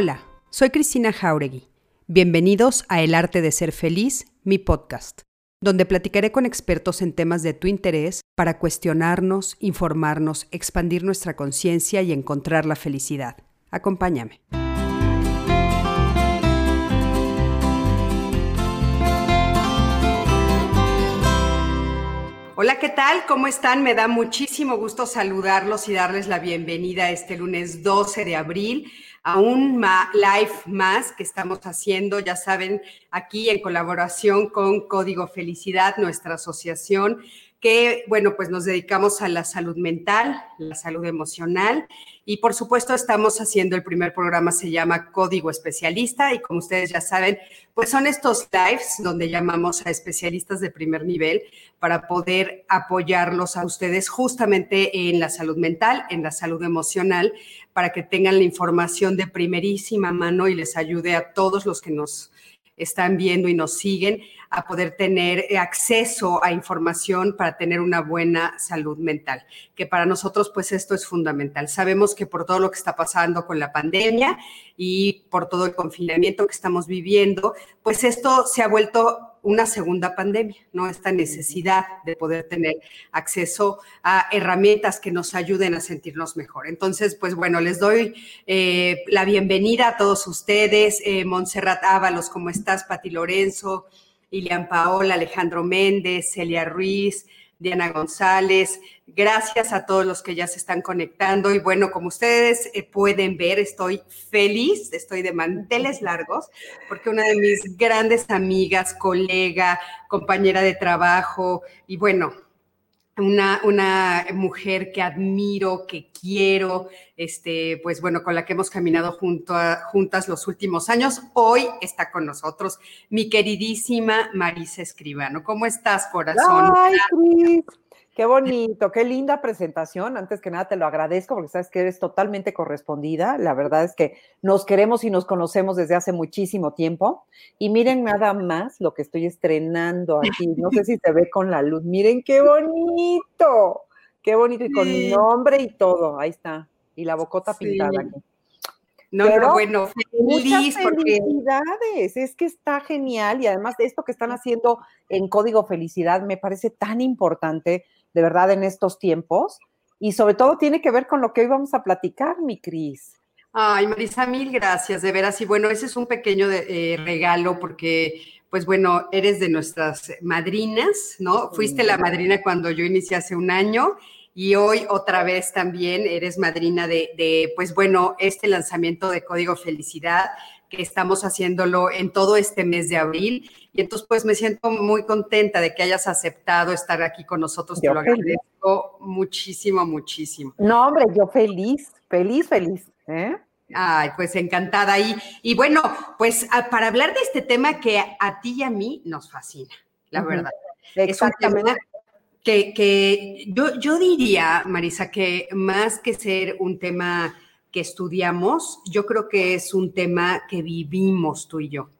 Hola, soy Cristina Jauregui. Bienvenidos a El Arte de Ser Feliz, mi podcast, donde platicaré con expertos en temas de tu interés para cuestionarnos, informarnos, expandir nuestra conciencia y encontrar la felicidad. Acompáñame. Hola, ¿qué tal? ¿Cómo están? Me da muchísimo gusto saludarlos y darles la bienvenida este lunes 12 de abril a un live más que estamos haciendo, ya saben, aquí en colaboración con Código Felicidad, nuestra asociación que, bueno, pues nos dedicamos a la salud mental, la salud emocional. Y por supuesto estamos haciendo el primer programa, se llama Código Especialista. Y como ustedes ya saben, pues son estos lives donde llamamos a especialistas de primer nivel para poder apoyarlos a ustedes justamente en la salud mental, en la salud emocional, para que tengan la información de primerísima mano y les ayude a todos los que nos están viendo y nos siguen a poder tener eh, acceso a información para tener una buena salud mental, que para nosotros pues esto es fundamental. Sabemos que por todo lo que está pasando con la pandemia y por todo el confinamiento que estamos viviendo, pues esto se ha vuelto una segunda pandemia, ¿no? Esta necesidad de poder tener acceso a herramientas que nos ayuden a sentirnos mejor. Entonces, pues bueno, les doy eh, la bienvenida a todos ustedes. Eh, Montserrat Ábalos, ¿cómo estás? Pati Lorenzo, Ilian Paola, Alejandro Méndez, Celia Ruiz, Diana González. Gracias a todos los que ya se están conectando. Y bueno, como ustedes eh, pueden ver, estoy feliz, estoy de manteles largos, porque una de mis grandes amigas, colega, compañera de trabajo, y bueno, una, una, mujer que admiro, que quiero, este, pues bueno, con la que hemos caminado junto juntas los últimos años. Hoy está con nosotros mi queridísima Marisa Escribano. ¿Cómo estás, corazón? Ay, Cris. Qué bonito, qué linda presentación. Antes que nada te lo agradezco porque sabes que eres totalmente correspondida. La verdad es que nos queremos y nos conocemos desde hace muchísimo tiempo. Y miren nada más lo que estoy estrenando aquí. No sé si se ve con la luz. Miren qué bonito, qué bonito y con mi nombre y todo. Ahí está. Y la bocota pintada aquí. No, pero bueno, feliz felicidades, es que está genial y además esto que están haciendo en Código Felicidad me parece tan importante de verdad en estos tiempos y sobre todo tiene que ver con lo que hoy vamos a platicar, mi Cris. Ay, Marisa, mil gracias, de veras. Y bueno, ese es un pequeño eh, regalo porque, pues bueno, eres de nuestras madrinas, ¿no? Fuiste la madrina cuando yo inicié hace un año y hoy otra vez también eres madrina de, de, pues bueno, este lanzamiento de Código Felicidad que estamos haciéndolo en todo este mes de abril. Y entonces, pues me siento muy contenta de que hayas aceptado estar aquí con nosotros. Te lo agradezco muchísimo, muchísimo. No, hombre, yo feliz, feliz, feliz. ¿eh? Ay, pues encantada. Y, y bueno, pues para hablar de este tema que a, ti y a mí nos fascina, la verdad. Es un tema que, que yo, yo diría, Marisa, que más que ser un tema que estudiamos, yo creo que es un tema que vivimos tú y yo.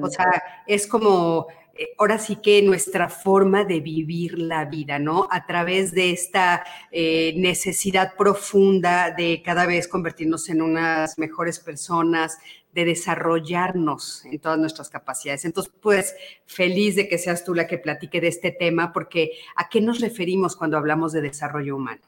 O sea, es como, eh, ahora sí que nuestra forma de vivir la vida, ¿no? A través de esta eh, necesidad profunda de cada vez convertirnos en unas mejores personas, de desarrollarnos en todas nuestras capacidades. Entonces, pues feliz de que seas tú la que platique de este tema, porque ¿a qué nos referimos cuando hablamos de desarrollo humano?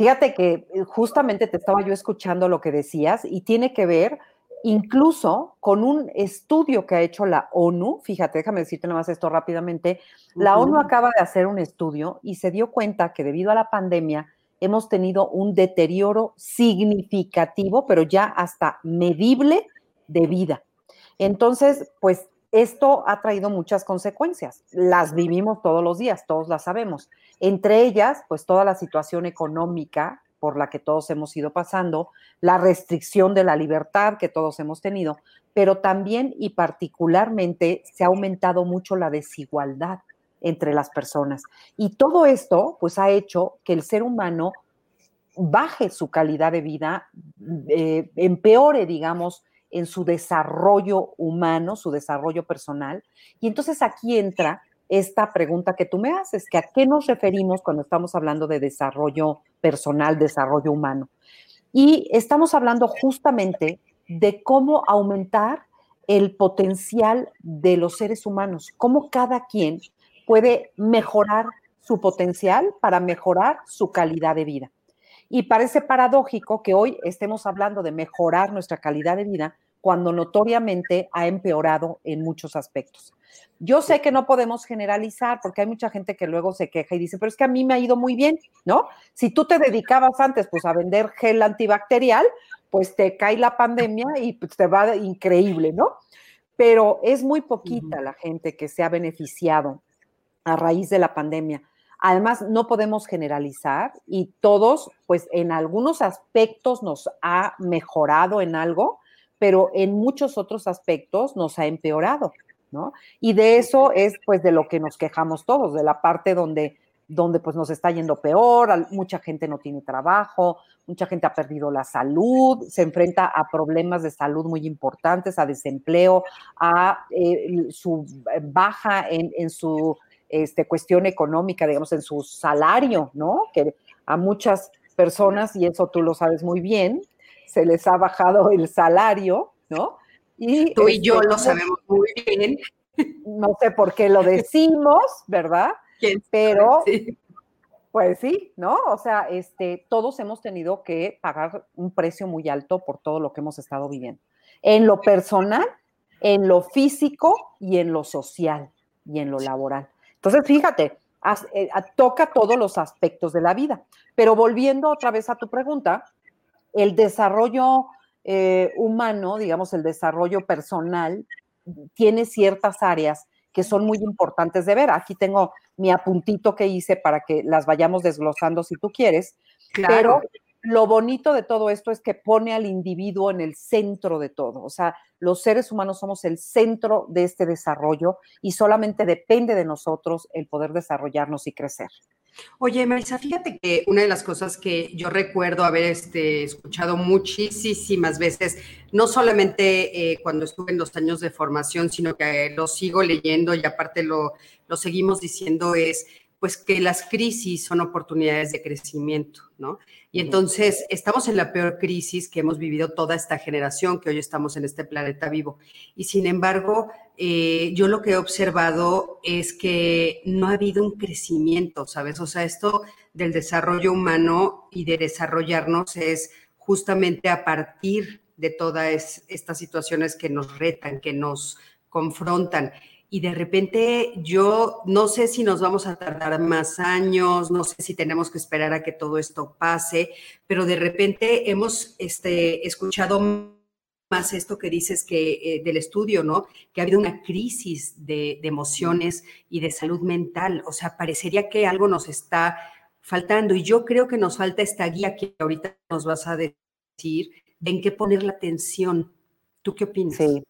Fíjate que eh, justamente te estaba yo escuchando lo que decías y tiene que ver incluso con un estudio que ha hecho la ONU. Fíjate, déjame decirte nada más esto rápidamente. La ONU acaba de hacer un estudio y se dio cuenta que debido a la pandemia hemos tenido un deterioro significativo, pero ya hasta medible de vida. Entonces, pues esto ha traído muchas consecuencias. Las vivimos todos los días, todos las sabemos. Entre ellas, pues toda la situación económica por la que todos hemos ido pasando, la restricción de la libertad que todos hemos tenido, pero también y particularmente se ha aumentado mucho la desigualdad entre las personas. Y todo esto, pues ha hecho que el ser humano baje su calidad de vida, eh, empeore, digamos, en su desarrollo humano, su desarrollo personal. Y entonces aquí entra esta pregunta que tú me haces, que a qué nos referimos cuando estamos hablando de desarrollo personal, desarrollo humano. Y estamos hablando justamente de cómo aumentar el potencial de los seres humanos, cómo cada quien puede mejorar su potencial para mejorar su calidad de vida. Y parece paradójico que hoy estemos hablando de mejorar nuestra calidad de vida cuando notoriamente ha empeorado en muchos aspectos. Yo sé que no podemos generalizar porque hay mucha gente que luego se queja y dice, pero es que a mí me ha ido muy bien, ¿no? Si tú te dedicabas antes pues a vender gel antibacterial, pues te cae la pandemia y pues, te va increíble, ¿no? Pero es muy poquita la gente que se ha beneficiado a raíz de la pandemia. Además, no podemos generalizar y todos, pues en algunos aspectos nos ha mejorado en algo, pero en muchos otros aspectos nos ha empeorado, ¿no? Y de eso es pues de lo que nos quejamos todos, de la parte donde donde pues nos está yendo peor, mucha gente no tiene trabajo, mucha gente ha perdido la salud, se enfrenta a problemas de salud muy importantes, a desempleo, a eh, su baja en, su este, cuestión económica, digamos, en su salario, ¿no? Que a muchas personas, y eso tú lo sabes muy bien, se les ha bajado el salario, ¿no? Y tú y yo este, lo sabemos muy bien. No sé por qué lo decimos, ¿verdad? Pero, pues sí, ¿no? O sea, este, todos hemos tenido que pagar un precio muy alto por todo lo que hemos estado viviendo. En lo personal, en lo físico y en lo social y en lo laboral. Entonces, fíjate, eh, toca todos los aspectos de la vida. Pero volviendo otra vez a tu pregunta, el desarrollo eh, humano, digamos, el desarrollo personal, tiene ciertas áreas que son muy importantes de ver. Aquí tengo mi apuntito que hice para que las vayamos desglosando si tú quieres. Pero lo bonito de todo esto es que pone al individuo en el centro de todo. O sea, los seres humanos somos el centro de este desarrollo y solamente depende de nosotros el poder desarrollarnos y crecer. Oye, Marisa, fíjate que una de las cosas que yo recuerdo haber este, escuchado muchísimas veces, no solamente eh, cuando estuve en los años de formación, sino que lo sigo leyendo y aparte lo, lo seguimos diciendo, es pues que las crisis son oportunidades de crecimiento, ¿no? Y entonces estamos en la peor crisis que hemos vivido toda esta generación, que hoy estamos en este planeta vivo. Y sin embargo, eh, yo lo que he observado es que no ha habido un crecimiento, ¿sabes? O sea, esto del desarrollo humano y de desarrollarnos es justamente a partir de todas estas situaciones que nos retan, que nos confrontan y de repente yo no sé si nos vamos a tardar más años, no sé si tenemos que esperar a que todo esto pase, pero de repente hemos este, escuchado más esto que dices que eh, del estudio, ¿no? Que ha habido una crisis de, emociones y de salud mental. O sea, parecería que algo nos está faltando y yo creo que nos falta esta guía que ahorita nos vas a decir de en qué poner la atención. ¿Tú qué opinas? Sí,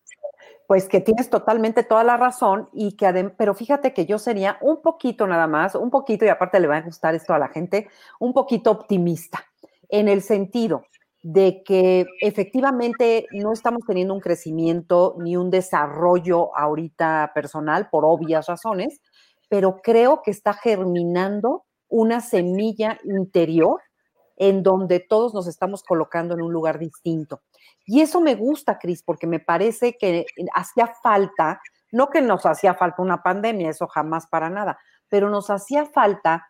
pues que tienes totalmente toda la razón y que pero fíjate que yo sería un poquito nada más, un poquito y aparte le va a gustar esto a la gente, un poquito optimista en el sentido de que efectivamente no estamos teniendo un crecimiento ni un desarrollo ahorita personal por obvias razones, pero creo que está germinando una semilla interior en donde todos nos estamos colocando en un lugar distinto. Y eso me gusta, Cris, porque me parece que hacía falta, no que nos hacía falta una pandemia, eso jamás para nada, pero nos hacía falta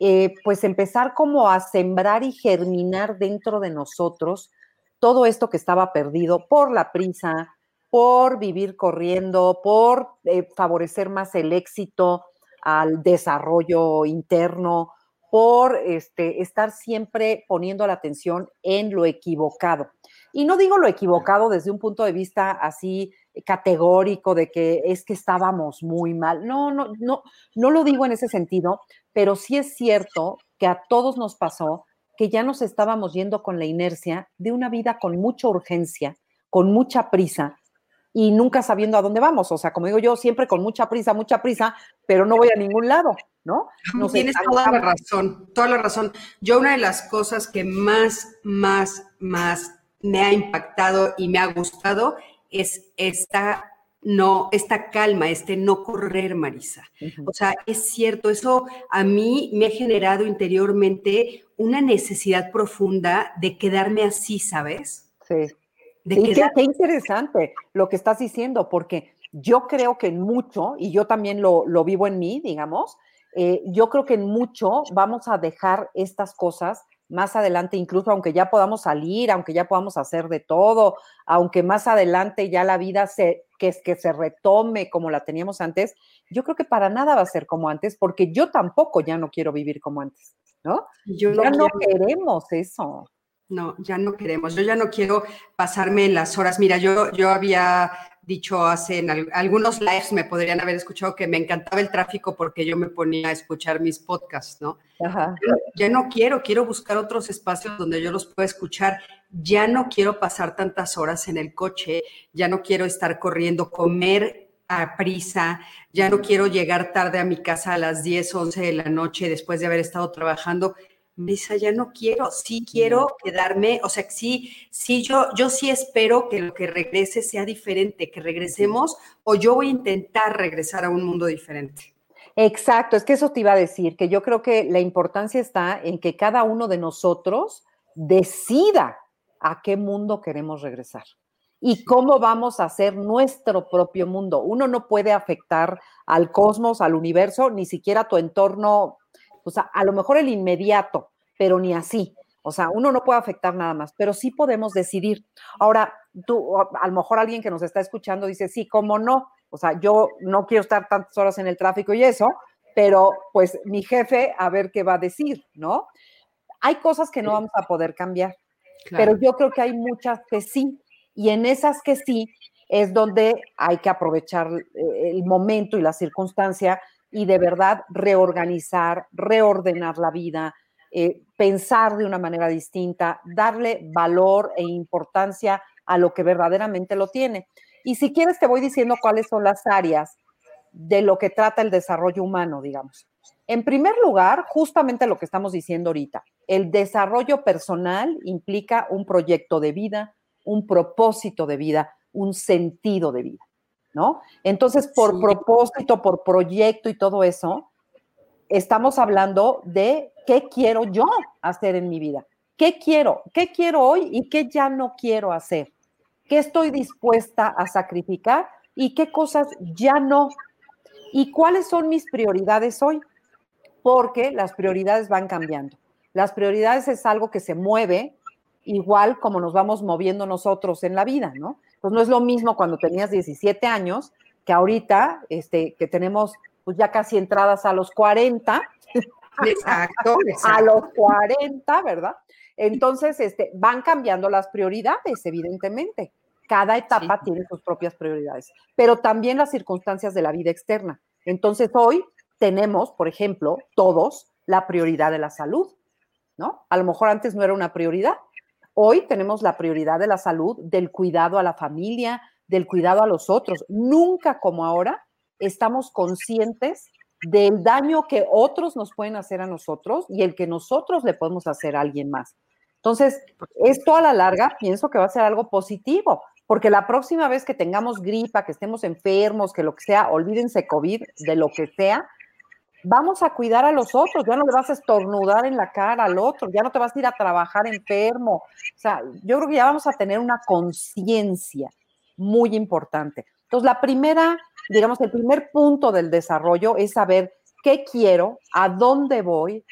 eh, pues empezar como a sembrar y germinar dentro de nosotros todo esto que estaba perdido por la prisa, por vivir corriendo, por eh, favorecer más el éxito al desarrollo interno, por este, estar siempre poniendo la atención en lo equivocado. Y no digo lo equivocado desde un punto de vista así categórico de que es que estábamos muy mal. No, no, no, no lo digo en ese sentido, pero sí es cierto que a todos nos pasó que ya nos estábamos yendo con la inercia de una vida con mucha urgencia, con mucha prisa y nunca sabiendo a dónde vamos. O sea, como digo yo, siempre con mucha prisa, mucha prisa, pero no voy a ningún lado, ¿no? Tienes toda la razón, toda la razón. Yo una de las cosas que más, más, más me ha impactado y me ha gustado es esta no, esta calma, este no correr, Marisa. O sea, es cierto, eso a mí me ha generado interiormente una necesidad profunda de quedarme así, ¿sabes? Sí. sí, qué, interesante lo que estás diciendo, porque yo creo que mucho, y yo también lo, vivo en mí, digamos, eh, yo creo que en mucho vamos a dejar estas cosas más adelante, incluso aunque ya podamos salir, aunque ya podamos hacer de todo, aunque más adelante ya la vida se, que, que se retome como la teníamos antes, yo creo que para nada va a ser como antes, porque yo tampoco ya no quiero vivir como antes, ¿no? Yo ya no queremos eso. No, ya no queremos. Yo ya no quiero pasarme en las horas. Mira, yo, yo había dicho hace en algunos lives, me podrían haber escuchado que me encantaba el tráfico porque yo me ponía a escuchar mis podcasts, ¿no? Ajá. Ya no quiero, quiero buscar otros espacios donde yo los pueda escuchar. Ya no quiero pasar tantas horas en el coche, ya no quiero estar corriendo, comer a prisa, ya no quiero llegar tarde a mi casa a las 10, 11 de la noche después de haber estado trabajando Misa, ya no quiero, sí quiero quedarme, o sea, sí, sí, yo, yo sí espero que lo que regrese sea diferente, que regresemos, o yo voy a intentar regresar a un mundo diferente. Exacto, es que eso te iba a decir, que yo creo que la importancia está en que cada uno de nosotros decida a qué mundo queremos regresar y cómo vamos a hacer nuestro propio mundo. Uno no puede afectar al cosmos, al universo, ni siquiera a tu entorno o sea, a lo mejor el inmediato, pero ni así. O sea, uno no puede afectar nada más, pero sí podemos decidir. Ahora, tú, a lo mejor alguien que nos está escuchando dice, sí, ¿cómo no? O sea, yo no quiero estar tantas horas en el tráfico y eso, pero pues mi jefe a ver qué va a decir, ¿no? Hay cosas que no vamos a poder cambiar, pero yo creo que hay muchas que sí, y en esas que sí es donde hay que aprovechar eh, el momento y la circunstancia y de verdad reorganizar, reordenar la vida, eh, pensar de una manera distinta, darle valor e importancia a lo que verdaderamente lo tiene. Y si quieres, te voy diciendo cuáles son las áreas de lo que trata el desarrollo humano, digamos. En primer lugar, justamente lo que estamos diciendo ahorita, el desarrollo personal implica un proyecto de vida, un propósito de vida, un sentido de vida. ¿No? Entonces, por propósito, por proyecto y todo eso, estamos hablando de qué quiero yo hacer en mi vida. ¿Qué quiero? ¿Qué quiero hoy y qué ya no quiero hacer? ¿Qué estoy dispuesta a sacrificar y qué cosas ya no? ¿Y cuáles son mis prioridades hoy? Porque las prioridades van cambiando. Las prioridades es algo que se mueve igual como nos vamos moviendo nosotros en la vida, ¿no? Pues no es lo mismo cuando tenías 17 años que ahorita, este, que tenemos pues ya casi entradas a los 40. Exacto, A los 40, ¿verdad? Entonces, este, van cambiando las prioridades, evidentemente. Cada etapa tiene sus propias prioridades, pero también las circunstancias de la vida externa. Entonces, hoy tenemos, por ejemplo, todos la prioridad de la salud, ¿no? A lo mejor antes no era una prioridad, Hoy tenemos la prioridad de la salud, del cuidado a la familia, del cuidado a los otros. Nunca como ahora estamos conscientes del daño que otros nos pueden hacer a nosotros y el que nosotros le podemos hacer a alguien más. Entonces, esto a la larga pienso que va a ser algo positivo, porque la próxima vez que tengamos gripa, que estemos enfermos, que lo que sea, olvídense COVID, de lo que sea, vamos a cuidar a los otros, ya no le vas a estornudar en la cara al otro, ya no te vas a ir a trabajar enfermo. O sea, yo creo que ya vamos a tener una conciencia muy importante. Entonces, la primera, digamos, el primer punto del desarrollo es saber qué quiero, a dónde voy,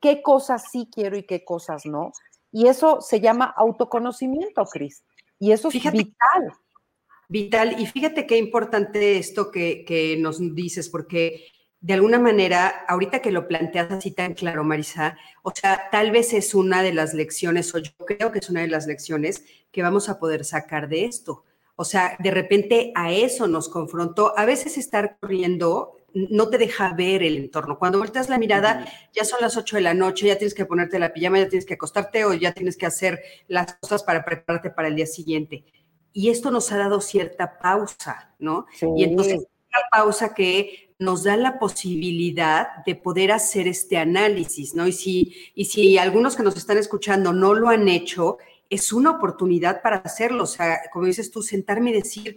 qué cosas sí quiero y qué cosas no. Y eso se llama autoconocimiento, Cris. Y eso es vital. Vital. Y fíjate qué importante esto que, que nos dices, porque de alguna manera, ahorita que lo planteas así tan claro, Marisa, o sea, tal vez es una de las lecciones, o yo creo que es una de las lecciones que vamos a poder sacar de esto. O sea, de repente a eso nos confrontó. A veces estar corriendo no te deja ver el entorno. Cuando volteas la mirada, ya son las 8 de la noche, ya tienes que ponerte la pijama, ya tienes que acostarte o ya tienes que hacer las cosas para prepararte para el día siguiente. Y esto nos ha dado cierta pausa, ¿no? Y entonces, una pausa que nos da la posibilidad de poder hacer este análisis, ¿no? Y si, y si algunos que nos están escuchando no lo han hecho, es una oportunidad para hacerlo. O sea, como dices tú, sentarme y decir,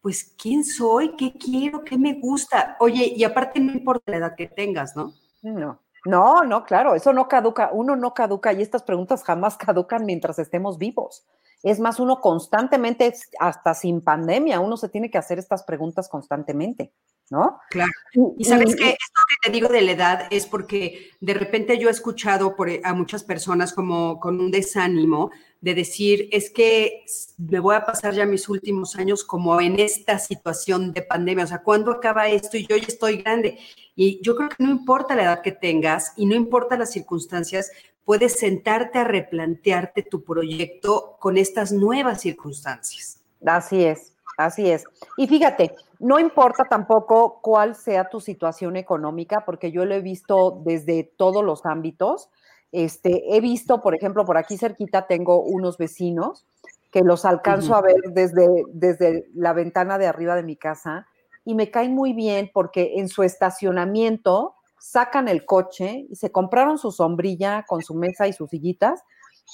pues, ¿quién soy? ¿Qué quiero? ¿Qué me gusta? Oye, y aparte no importa la edad que tengas, ¿no? No. No, no, claro, eso no caduca, uno no caduca y estas preguntas jamás caducan mientras estemos vivos. Es más, uno constantemente, hasta sin pandemia, uno se tiene que hacer estas preguntas constantemente. ¿No? Claro. Y sabes que esto que te digo de la edad es porque de repente yo he escuchado por, a muchas personas como con un desánimo de decir, es que me voy a pasar ya mis últimos años como en esta situación de pandemia, o sea, ¿cuándo acaba esto? Y yo ya estoy grande. Y yo creo que no importa la edad que tengas y no importa las circunstancias, puedes sentarte a replantearte tu proyecto con estas nuevas circunstancias. Así es, así es. Y fíjate, no importa tampoco cuál sea tu situación económica, porque yo lo he visto desde todos los ámbitos. Este, he visto, por ejemplo, por aquí cerquita tengo unos vecinos que los alcanzo a ver desde, desde la ventana de arriba de mi casa y me caen muy bien porque en su estacionamiento sacan el coche y se compraron su sombrilla con su mesa y sus sillitas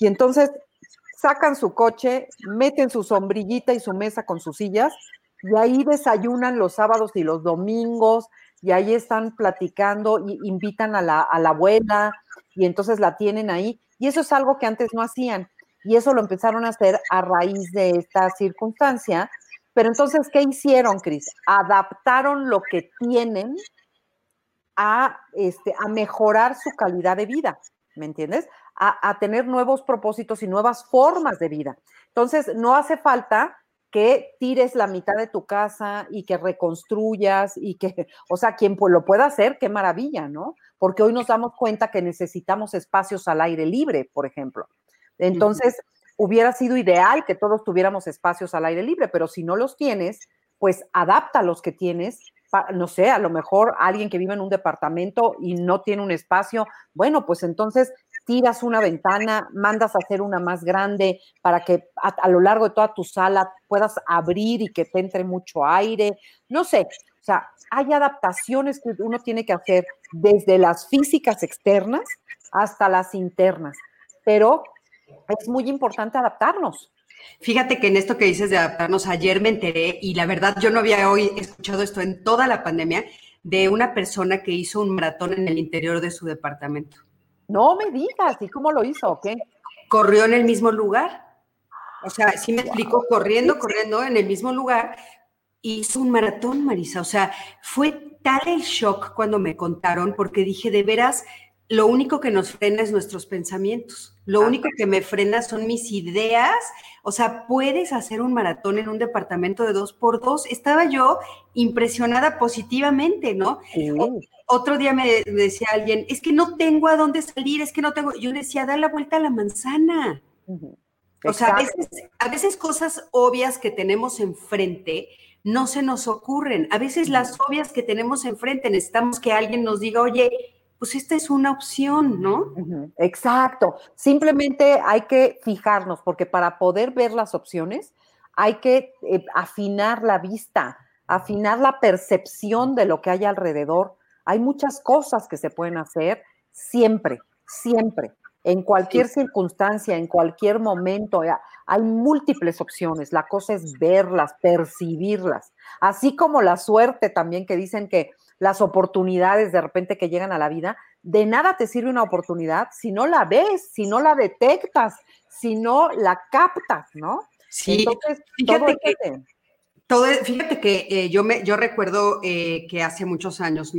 y entonces sacan su coche, meten su sombrillita y su mesa con sus sillas y ahí desayunan los sábados y los domingos, y ahí están platicando, y invitan a la, a la abuela, y entonces la tienen ahí. Y eso es algo que antes no hacían. Y eso lo empezaron a hacer a raíz de esta circunstancia. Pero entonces, ¿qué hicieron, Cris? Adaptaron lo que tienen a, este, a mejorar su calidad de vida, ¿me entiendes? A, a tener nuevos propósitos y nuevas formas de vida. Entonces, no hace falta que tires la mitad de tu casa y que reconstruyas y que, o sea, quien lo pueda hacer, qué maravilla, ¿no? Porque hoy nos damos cuenta que necesitamos espacios al aire libre, por ejemplo. Entonces, hubiera sido ideal que todos tuviéramos espacios al aire libre, pero si no los tienes, pues adapta los que tienes. No sé, a lo mejor alguien que vive en un departamento y no tiene un espacio, bueno, pues entonces tiras una ventana, mandas a hacer una más grande para que a, lo largo de toda tu sala puedas abrir y que te entre mucho aire. No sé, o sea, hay adaptaciones que uno tiene que hacer desde las físicas externas hasta las internas, pero es muy importante adaptarnos. Fíjate que en esto que dices de adaptarnos, ayer me enteré y la verdad yo no había hoy escuchado esto en toda la pandemia de una persona que hizo un maratón en el interior de su departamento. No me digas, ¿y cómo lo hizo o qué? Corrió en el mismo lugar. O sea, sí me explicó, corriendo, corriendo en el mismo lugar. Hizo un maratón, Marisa. O sea, fue tal el shock cuando me contaron, porque dije, de veras, lo único que nos frena es nuestros pensamientos. Lo único que me frena son mis ideas. O sea, puedes hacer un maratón en un departamento de dos por dos. Estaba yo impresionada positivamente, ¿no? Otro día me decía alguien, es que no tengo a dónde salir, es que no tengo. Yo decía, da la vuelta a la manzana. O sea, a veces, a veces cosas obvias que tenemos enfrente no se nos ocurren. A veces las obvias que tenemos enfrente necesitamos que alguien nos diga, oye, pues esta es una opción, ¿no? Exacto. Simplemente hay que fijarnos, porque para poder ver las opciones hay que eh, afinar la vista, afinar la percepción de lo que hay alrededor. Hay muchas cosas que se pueden hacer siempre, siempre, en cualquier circunstancia, en cualquier momento. Hay múltiples opciones. La cosa es verlas, percibirlas. Así como la suerte también que dicen que las oportunidades de repente que llegan a la vida, de nada te sirve una oportunidad si no la ves, si no la detectas, si no la captas, ¿no? Sí, Entonces, fíjate que, todo, fíjate que eh, yo, me, yo recuerdo eh, que hace muchos años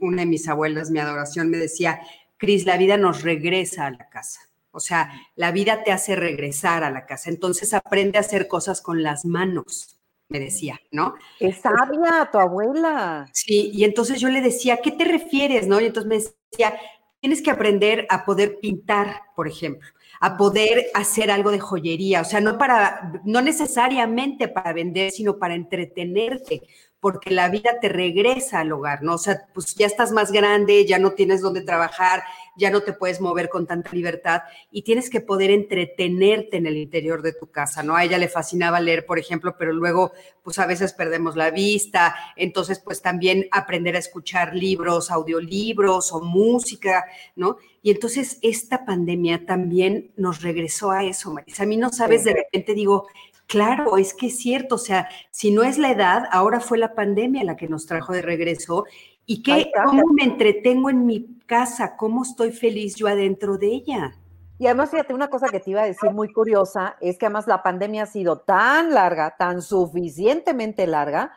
una de mis abuelas, mi adoración, me decía, Cris, la vida nos regresa a la casa. O sea, la vida te hace regresar a la casa. Entonces aprende a hacer cosas con las manos me decía, ¿no? Es sabia tu abuela. Sí, y entonces yo le decía, ¿qué te refieres, no? Y entonces me decía, tienes que aprender a poder pintar, por ejemplo, a poder hacer algo de joyería, o sea, no para, no necesariamente para vender, sino para entretenerte, porque la vida te regresa al hogar, ¿no? O sea, pues ya estás más grande, ya no tienes dónde trabajar, ya no te puedes mover con tanta libertad y tienes que poder entretenerte en el interior de tu casa, ¿no? A ella le fascinaba leer, por ejemplo, pero luego, pues a veces perdemos la vista, entonces, pues también aprender a escuchar libros, audiolibros o música, ¿no? Y entonces esta pandemia también nos regresó a eso, Marisa. A mí no sabes, de repente digo, Claro, es que es cierto, o sea, si no es la edad, ahora fue la pandemia la que nos trajo de regreso. ¿Y qué, cómo me entretengo en mi casa? ¿Cómo estoy feliz yo adentro de ella? Y además, fíjate, una cosa que te iba a decir muy curiosa es que además la pandemia ha sido tan larga, tan suficientemente larga,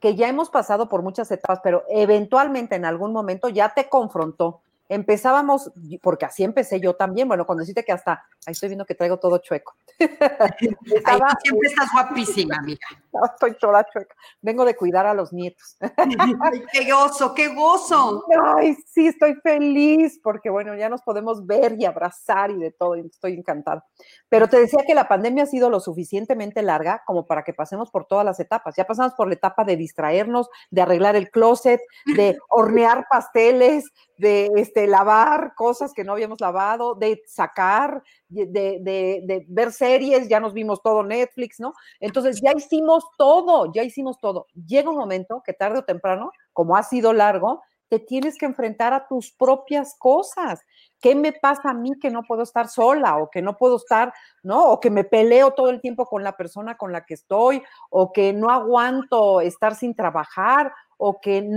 que ya hemos pasado por muchas etapas, pero eventualmente en algún momento ya te confrontó empezábamos, porque así empecé yo también, bueno, cuando deciste que hasta, ahí estoy viendo que traigo todo chueco. Estaba, siempre estás guapísima, amiga. estoy toda chueca. Vengo de cuidar a los nietos. Ay, qué gozo, qué gozo. Ay, sí, estoy feliz, porque bueno, ya nos podemos ver y abrazar y de todo, y estoy encantada. Pero te decía que la pandemia ha sido lo suficientemente larga como para que pasemos por todas las etapas. Ya pasamos por la etapa de distraernos, de arreglar el closet, de hornear pasteles, de este, lavar cosas que no habíamos lavado, de sacar, de, de, ver series, ya nos vimos todo Netflix, ¿no? Entonces ya hicimos todo, ya hicimos todo. Llega un momento que tarde o temprano, como ha sido largo, te tienes que enfrentar a tus propias cosas. ¿Qué me pasa a mí que no puedo estar sola o que no puedo estar, ¿no? O que me peleo todo el tiempo con la persona con la que estoy o que no aguanto estar sin trabajar o que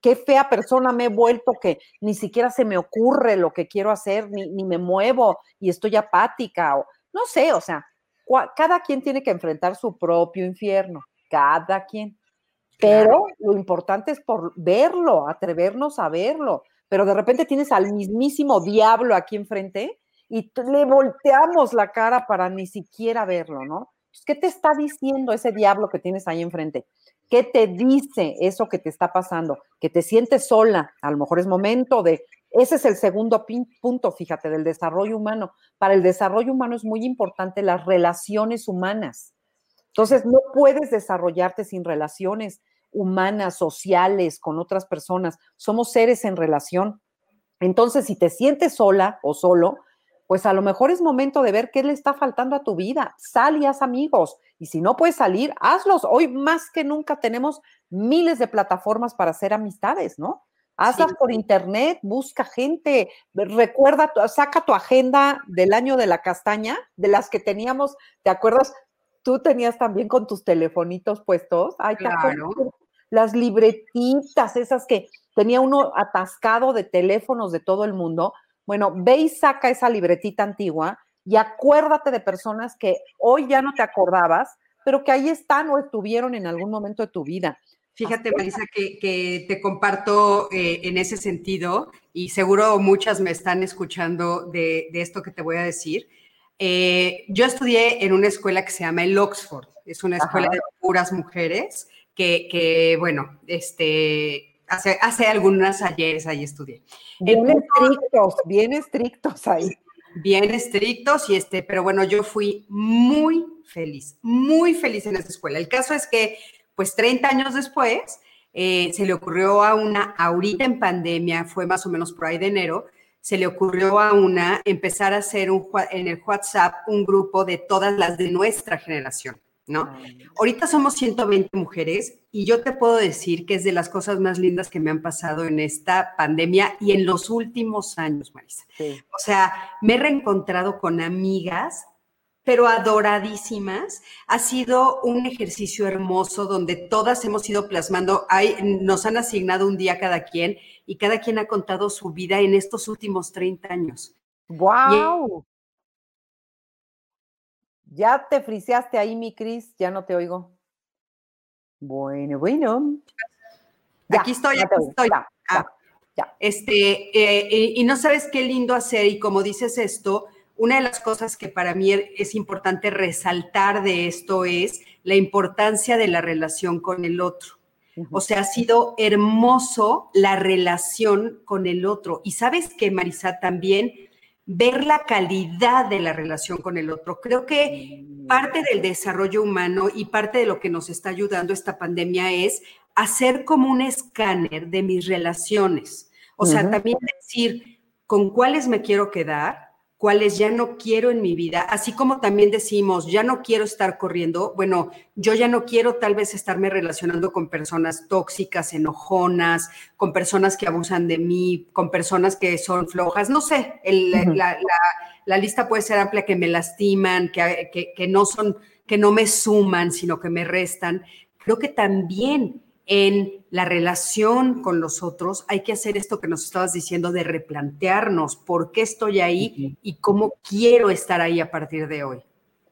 qué fea persona me he vuelto que ni siquiera se me ocurre lo que quiero hacer, ni, ni me muevo y estoy apática, o no sé, o sea, cada quien tiene que enfrentar su propio infierno, cada quien. Pero lo importante es por verlo, atrevernos a verlo. Pero de repente tienes al mismísimo diablo aquí enfrente y le volteamos la cara para ni siquiera verlo, ¿no? ¿Qué te está diciendo ese diablo que tienes ahí enfrente? ¿Qué te dice eso que te está pasando? Que te sientes sola. A lo mejor es momento de... Ese es el segundo punto, fíjate, del desarrollo humano. Para el desarrollo humano es muy importante las relaciones humanas. Entonces, no puedes desarrollarte sin relaciones humanas, sociales, con otras personas. Somos seres en relación. Entonces, si te sientes sola o solo, pues a lo mejor es momento de ver qué le está faltando a tu vida. Sal y haz amigos. Y si no puedes salir, hazlos. Hoy más que nunca tenemos miles de plataformas para hacer amistades, ¿no? Hazlas por internet, busca gente, recuerda, saca tu agenda del año de la castaña, de las que teníamos, ¿te acuerdas? Tú tenías también con tus telefonitos puestos. Ay, claro. Las libretitas, esas que tenía uno atascado de teléfonos de todo el mundo bueno, ve y saca esa libretita antigua y acuérdate de personas que hoy ya no te acordabas, pero que ahí están o estuvieron en algún momento de tu vida. Fíjate, Marisa, que, te comparto eh, en ese sentido, y seguro muchas me están escuchando de, esto que te voy a decir. Eh, yo estudié en una escuela que se llama el Oxford, es una escuela de puras mujeres, que, que, bueno, este, hace, hace algunas ayeres ahí estudié. Bien estrictos, bien estrictos ahí. Bien estrictos y este, pero bueno, yo fui muy feliz, muy feliz en esa escuela. El caso es que, pues 30 años después, eh, se le ocurrió a una, ahorita en pandemia, fue más o menos por ahí de enero, se le ocurrió a una empezar a hacer un, en el WhatsApp un grupo de todas las de nuestra generación. ¿No? Ahorita somos 120 mujeres y yo te puedo decir que es de las cosas más lindas que me han pasado en esta pandemia y en los últimos años, Marisa. O sea, me he reencontrado con amigas, pero adoradísimas. Ha sido un ejercicio hermoso donde todas hemos ido plasmando, hay, nos han asignado un día cada quien y cada quien ha contado su vida en estos últimos 30 años. ¡Wow! Ya te friseaste ahí, mi Cris, ya no te oigo. Bueno, bueno. aquí estoy, aquí estoy. Ah, ya, Este, eh, y no sabes qué lindo hacer, y como dices esto, una de las cosas que para mí es importante resaltar de esto es la importancia de la relación con el otro. O sea, ha sido hermoso la relación con el otro. Y sabes que, Marisa, también ver la calidad de la relación con el otro. Creo que mm. parte del desarrollo humano y parte de lo que nos está ayudando esta pandemia es hacer como un escáner de mis relaciones. O sea, también decir con cuáles me quiero quedar, cuáles ya no quiero en mi vida, así como también decimos, ya no quiero estar corriendo, bueno, yo ya no quiero tal vez estarme relacionando con personas tóxicas, enojonas, con personas que abusan de mí, con personas que son flojas, no sé, la, lista puede ser amplia, que me lastiman, que, que no son, que no me suman, sino que me restan. Creo que también en la relación con los otros, hay que hacer esto que nos estabas diciendo de replantearnos por qué estoy ahí y cómo quiero estar ahí a partir de hoy.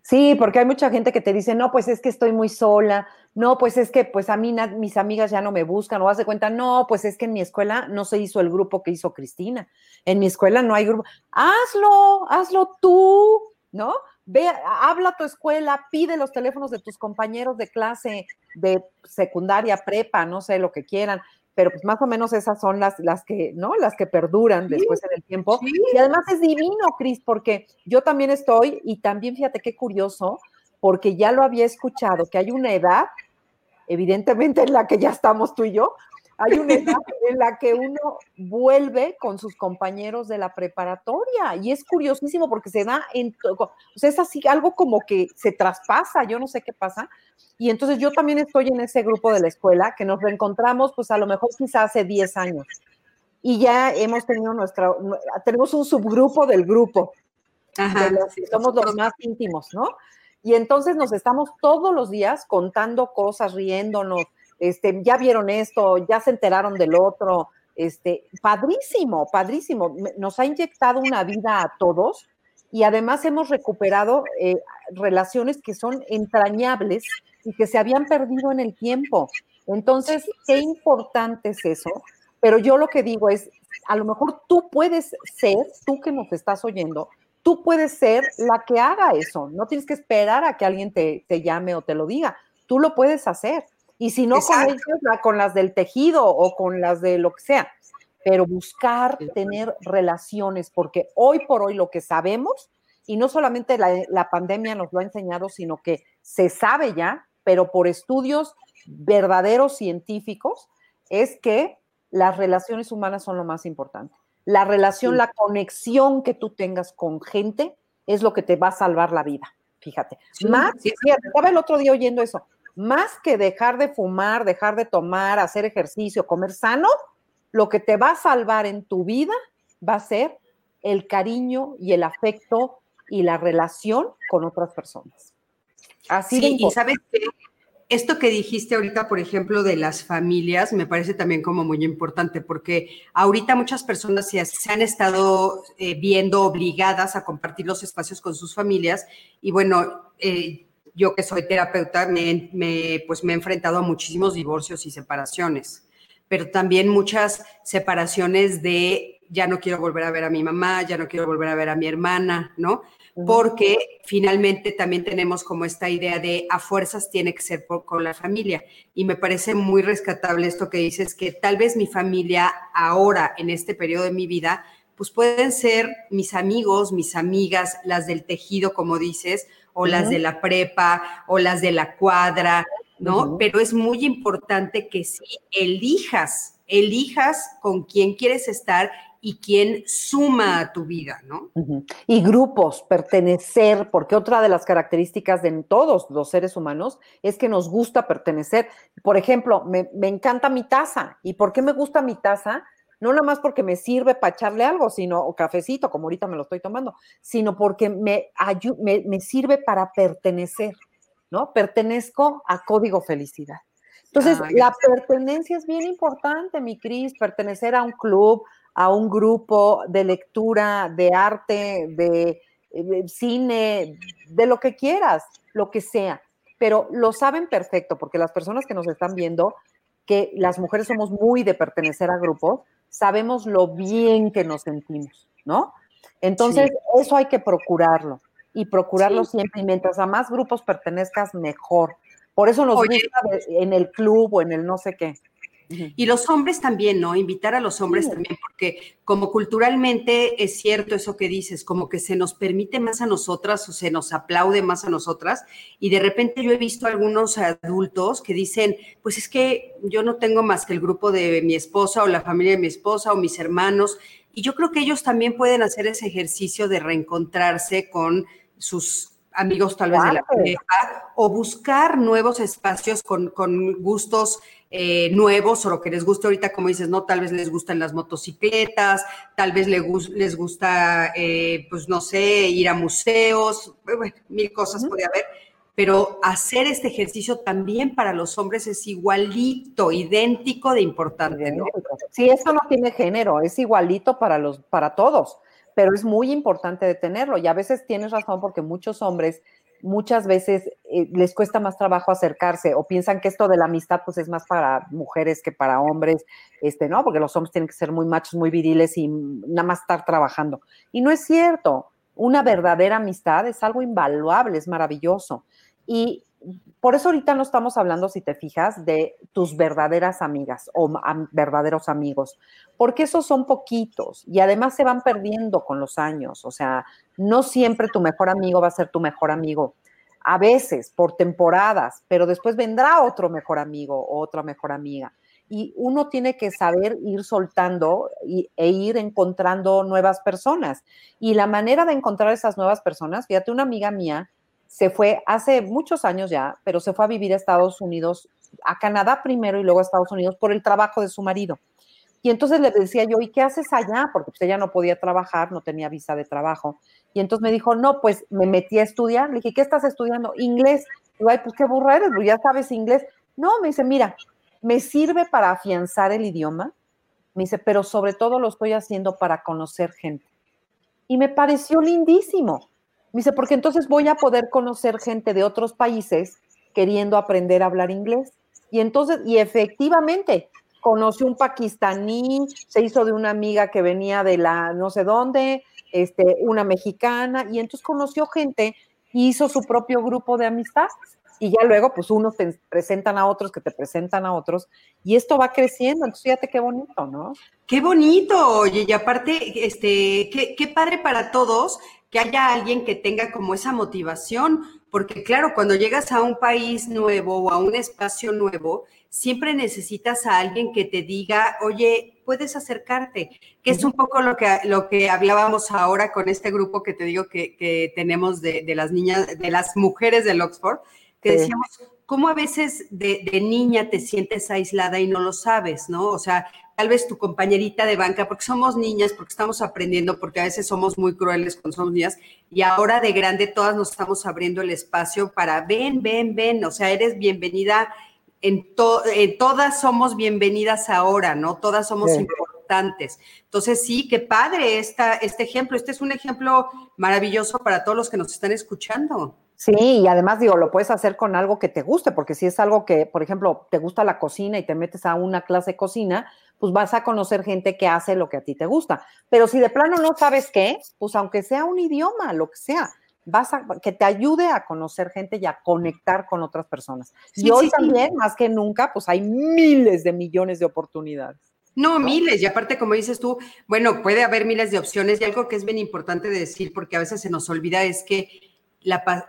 Sí, porque hay mucha gente que te dice, no, pues es que estoy muy sola, no, pues es que pues a mí mis amigas ya no me buscan, o de cuenta, no, pues es que en mi escuela no se hizo el grupo que hizo Cristina, en mi escuela no hay grupo, hazlo, hazlo tú, ¿no? Ve, habla a tu escuela, pide los teléfonos de tus compañeros de clase de secundaria, prepa, no sé, lo que quieran, pero pues más o menos esas son las, las que, ¿no? Las que perduran después en el tiempo. Y además es divino, Cris, porque yo también estoy, y también fíjate qué curioso, porque ya lo había escuchado, que hay una edad, evidentemente en la que ya estamos tú y yo, hay una edad en la que uno vuelve con sus compañeros de la preparatoria y es curiosísimo porque se da en, o sea, es así algo como que se traspasa, yo no sé qué pasa. Y entonces yo también estoy en ese grupo de la escuela que nos reencontramos pues a lo mejor quizás hace 10 años. Y ya hemos tenido nuestra, tenemos un subgrupo del grupo. Ajá, somos los más íntimos, ¿no? Y entonces nos estamos todos los días contando cosas, riéndonos, este, ya vieron esto, ya se enteraron del otro, este, padrísimo, padrísimo. Nos ha inyectado una vida a todos y además hemos recuperado eh, relaciones que son entrañables y que se habían perdido en el tiempo. Entonces, qué importante es eso. Pero yo lo que digo es, a lo mejor tú puedes ser, tú que nos estás oyendo, tú puedes ser la que haga eso. No tienes que esperar a que alguien te, te llame o te lo diga. Tú lo puedes hacer. Y si no con ellas, con las del tejido o con las de lo que sea. Pero buscar tener relaciones, porque hoy por hoy lo que sabemos, y no solamente la, la pandemia nos lo ha enseñado, sino que se sabe ya, pero por estudios verdaderos científicos, es que las relaciones humanas son lo más importante. La relación, la conexión que tú tengas con gente es lo que te va a salvar la vida. Fíjate. más, fíjate, estaba el otro día oyendo eso más que dejar de fumar, dejar de tomar, hacer ejercicio, comer sano, lo que te va a salvar en tu vida va a ser el cariño y el afecto y la relación con otras personas. Así sí, y sabes que esto que dijiste ahorita, por ejemplo, de las familias, me parece también como muy importante, porque ahorita muchas personas se, se han estado eh, viendo obligadas a compartir los espacios con sus familias y bueno, eh, yo que soy terapeuta, me, pues me he enfrentado a muchísimos divorcios y separaciones, pero también muchas separaciones de ya no quiero volver a ver a mi mamá, ya no quiero volver a ver a mi hermana, ¿no? Porque finalmente también tenemos como esta idea de a fuerzas tiene que ser con la familia. Y me parece muy rescatable esto que dices, que tal vez mi familia ahora, en este periodo de mi vida, pues pueden ser mis amigos, mis amigas, las del tejido, como dices, o las de la prepa, o las de la cuadra, ¿no? Pero es muy importante que sí elijas, elijas con quién quieres estar y quién suma a tu vida, ¿no? Y grupos, pertenecer, porque otra de las características de todos los seres humanos es que nos gusta pertenecer. Por ejemplo, me, me encanta mi taza. ¿Y por qué me gusta mi taza? No nada más porque me sirve para echarle algo, sino, o cafecito, como ahorita me lo estoy tomando, sino porque me, me, sirve para pertenecer, ¿no? Pertenezco a Código Felicidad. Entonces, la pertenencia es bien importante, mi Cris, pertenecer a un club, a un grupo de lectura, de arte, de, de, cine, de lo que quieras, lo que sea. Pero lo saben perfecto, porque las personas que nos están viendo, que las mujeres somos muy de pertenecer a grupos, sabemos lo bien que nos sentimos, ¿no? Entonces, eso hay que procurarlo y procurarlo siempre. Y mientras a más grupos pertenezcas, mejor. Por eso nos gusta en el club o en el no sé qué. Y los hombres también, ¿no? Invitar a los hombres también, porque como culturalmente es cierto eso que dices, como que se nos permite más a nosotras o se nos aplaude más a nosotras. Y de repente yo he visto algunos adultos que dicen, pues es que yo no tengo más que el grupo de mi esposa o la familia de mi esposa o mis hermanos. Y yo creo que ellos también pueden hacer ese ejercicio de reencontrarse con sus amigos tal vez de la pareja o buscar nuevos espacios con, con gustos eh, nuevos o lo que les gusta ahorita, como dices, ¿no? Tal vez les gustan las motocicletas, tal vez les, les gusta, eh, pues no sé, ir a museos, mil cosas puede haber, pero hacer este ejercicio también para los hombres es igualito, idéntico de importante, ¿no? Sí, esto no tiene género, es igualito para los, para todos, pero es muy importante de tenerlo. Y a veces tienes razón porque muchos hombres muchas veces eh, les cuesta más trabajo acercarse o piensan que esto de la amistad pues es más para mujeres que para hombres, este, ¿no? Porque los hombres tienen que ser muy machos, muy viriles y nada más estar trabajando. Y no es cierto. Una verdadera amistad es algo invaluable, es maravilloso. Y por eso ahorita no estamos hablando, si te fijas, de tus verdaderas amigas o verdaderos amigos, porque esos son poquitos y además se van perdiendo con los años. O sea, no siempre tu mejor amigo va a ser tu mejor amigo. A veces, por temporadas, pero después vendrá otro mejor amigo o otra mejor amiga. Y uno tiene que saber ir soltando e ir encontrando nuevas personas. Y la manera de encontrar esas nuevas personas, fíjate, una amiga mía, se fue hace muchos años ya, pero se fue a vivir a Estados Unidos, a Canadá primero y luego a Estados Unidos por el trabajo de su marido. Y entonces le decía yo, ¿y qué haces allá? Porque pues ella no podía trabajar, no tenía visa de trabajo. Y entonces me dijo, no, pues me metí a estudiar. Le dije, ¿qué estás estudiando? Inglés. Y ay, pues qué burra eres, pues ya sabes inglés. No, me dice, mira, me sirve para afianzar el idioma. Me dice, pero sobre todo lo estoy haciendo para conocer gente. Y me pareció lindísimo. Me dice, porque entonces voy a poder conocer gente de otros países queriendo aprender a hablar inglés. Y entonces, y efectivamente, conoció un pakistaní, se hizo de una amiga que venía de la no sé dónde, este, una mexicana, y entonces conoció gente y hizo su propio grupo de amistad. Y ya luego, pues unos te presentan a otros que te presentan a otros, y esto va creciendo, entonces fíjate qué bonito, ¿no? Qué bonito, oye, y aparte, este, qué, qué padre para todos que haya alguien que tenga como esa motivación, porque claro, cuando llegas a un país nuevo o a un espacio nuevo, siempre necesitas a alguien que te diga, oye, puedes acercarte, que es un poco lo que, lo que hablábamos ahora con este grupo que te digo que, tenemos de, las niñas, de las mujeres del Oxford, que decíamos, ¿cómo a veces de, de, niña te sientes aislada y no lo sabes, no? O sea, tal vez tu compañerita de banca, porque somos niñas, porque estamos aprendiendo, porque a veces somos muy crueles cuando somos niñas, y ahora de grande todas nos estamos abriendo el espacio para ven, ven, ven, o sea, eres bienvenida, en, en todas somos bienvenidas ahora, ¿no? Todas somos importantes. Entonces, sí, qué padre esta, este ejemplo. Este es un ejemplo maravilloso para todos los que nos están escuchando. Sí, y además digo, lo puedes hacer con algo que te guste, porque si es algo que, por ejemplo, te gusta la cocina y te metes a una clase de cocina, pues vas a conocer gente que hace lo que a ti te gusta. Pero si de plano no sabes qué, pues aunque sea un idioma, lo que sea, vas a que te ayude a conocer gente y a conectar con otras personas. y hoy también, más que nunca, pues hay miles de millones de oportunidades. No, miles. Y aparte, como dices tú, bueno, puede haber miles de opciones y algo que es bien importante de decir, porque a veces se nos olvida, es que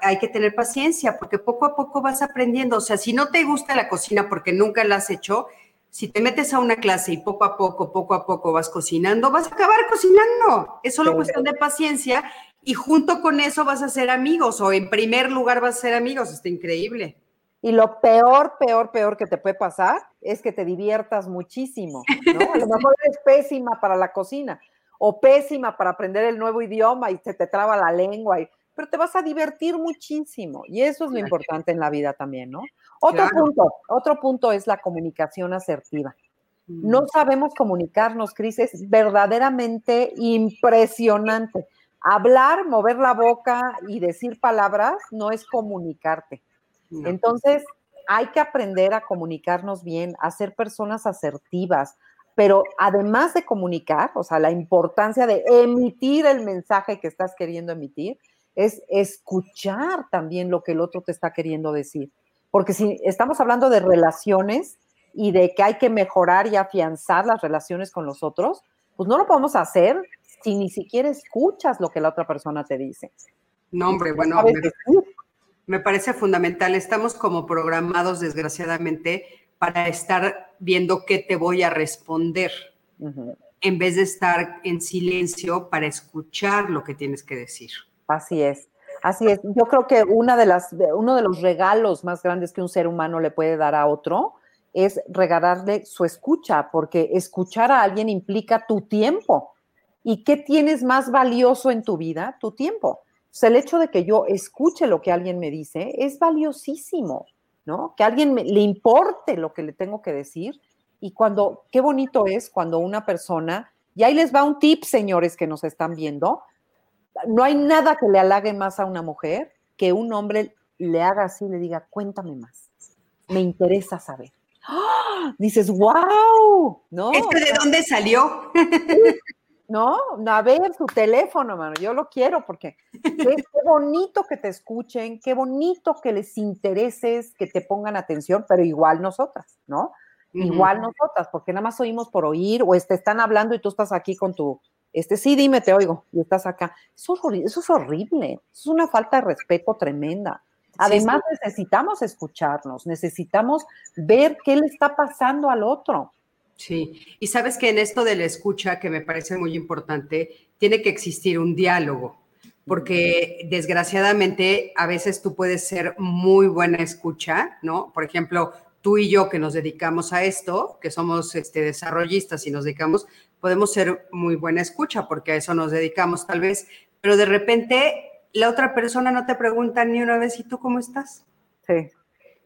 hay que tener paciencia porque poco a poco vas aprendiendo. O sea, si no te gusta la cocina porque nunca la has hecho, si te metes a una clase y poco a poco, poco a poco vas cocinando, vas a acabar cocinando. Es solo cuestión de paciencia y junto con eso vas a ser amigos o en primer lugar vas a ser amigos. Está increíble. Y lo peor, peor, peor que te puede pasar es que te diviertas muchísimo, ¿no? A lo mejor eres pésima para la cocina o pésima para aprender el nuevo idioma y se te traba la lengua y pero te vas a divertir muchísimo. Y eso es lo importante en la vida también, ¿no? Otro punto, otro punto es la comunicación asertiva. No mm. sabemos comunicarnos, Cris, es verdaderamente impresionante. Hablar, mover la boca y decir palabras no es comunicarte. Entonces, hay que aprender a comunicarnos bien, a ser personas asertivas, pero además de comunicar, o sea, la importancia de emitir el mensaje que estás queriendo emitir, es escuchar también lo que el otro te está queriendo decir. Porque si estamos hablando de relaciones y de que hay que mejorar y afianzar las relaciones con los otros, pues no lo podemos hacer si ni siquiera escuchas lo que la otra persona te dice. No, hombre, bueno, me, parece fundamental. Estamos como programados, desgraciadamente, para estar viendo qué te voy a responder, en vez de estar en silencio para escuchar lo que tienes que decir. Así es. Así es. Yo creo que una de las, uno de los regalos más grandes que un ser humano le puede dar a otro es regalarle su escucha, porque escuchar a alguien implica tu tiempo. ¿Y qué tienes más valioso en tu vida? Tu tiempo. sea, el hecho de que yo escuche lo que alguien me dice es valiosísimo, ¿no? Que a alguien le importe lo que le tengo que decir. Y cuando, qué bonito es cuando una persona, y ahí les va un tip, señores que nos están viendo, no hay nada que le halague más a una mujer que un hombre le haga así le diga, cuéntame más, me interesa saber. ¡Ah! Dices, wow, ¿no? ¿Este de dónde salió? ¿no? A ver, su teléfono, mano, yo lo quiero porque qué, bonito que te escuchen, qué bonito que les intereses, que te pongan atención, pero igual nosotras, ¿no? Igual nosotras, porque nada más oímos por oír o te están hablando y tú estás aquí con tu, este, sí, dime, te oigo, y estás acá. Eso, eso es horrible, eso es una falta de respeto tremenda. Además, necesitamos escucharnos, necesitamos ver qué le está pasando al otro. Sí, y sabes que en esto de la escucha, que me parece muy importante, tiene que existir un diálogo, porque desgraciadamente a veces tú puedes ser muy buena escucha, ¿no? Por ejemplo, tú y yo que nos dedicamos a esto, que somos este, desarrollistas y nos dedicamos, podemos ser muy buena escucha, porque a eso nos dedicamos tal vez, pero de repente la otra persona no te pregunta ni una vez, ¿y tú cómo estás? Sí.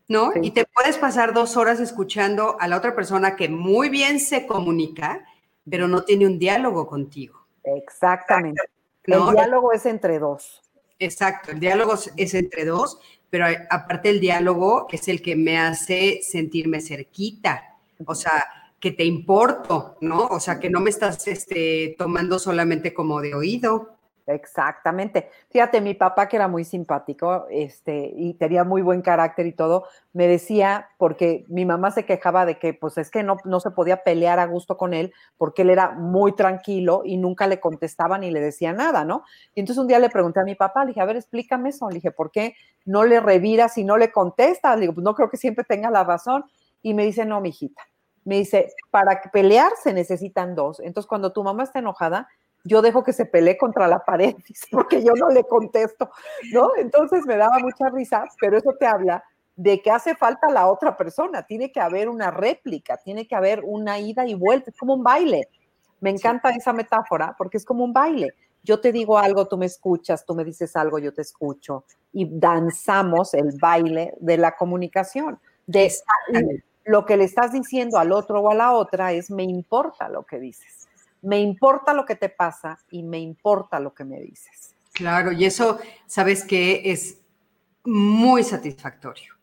¿no? Y te puedes pasar dos horas escuchando a la otra persona que muy bien se comunica, pero no tiene un diálogo contigo. Exactamente. El diálogo es entre dos. Exacto, el diálogo es entre dos, pero aparte el diálogo es el que me hace sentirme cerquita, o sea, que te importo, ¿no? O sea, que no me estás este, tomando solamente como de oído. Exactamente. Fíjate, mi papá, que era muy simpático este, y tenía muy buen carácter y todo, me decía, porque mi mamá se quejaba de que, pues es que no, no se podía pelear a gusto con él, porque él era muy tranquilo y nunca le contestaba ni le decía nada, ¿no? Y entonces un día le pregunté a mi papá, le dije, a ver, explícame eso. Le dije, ¿por qué no le reviras y no le contestas? Le digo, pues no creo que siempre tenga la razón. Y me dice, no, mijita. Me dice, para pelear se necesitan dos. Entonces, cuando tu mamá está enojada, yo dejo que se pelee contra la pared, porque yo no le contesto, ¿no? Entonces me daba mucha risa, pero eso te habla de que hace falta la otra persona, tiene que haber una réplica, tiene que haber una ida y vuelta, es como un baile. Me encanta esa metáfora porque es como un baile. Yo te digo algo, tú me escuchas, tú me dices algo, yo te escucho y danzamos el baile de la comunicación. De lo que le estás diciendo al otro o a la otra es me importa lo que dices me importa lo que te pasa y me importa lo que me dices. Claro, y eso, sabes que es muy satisfactorio.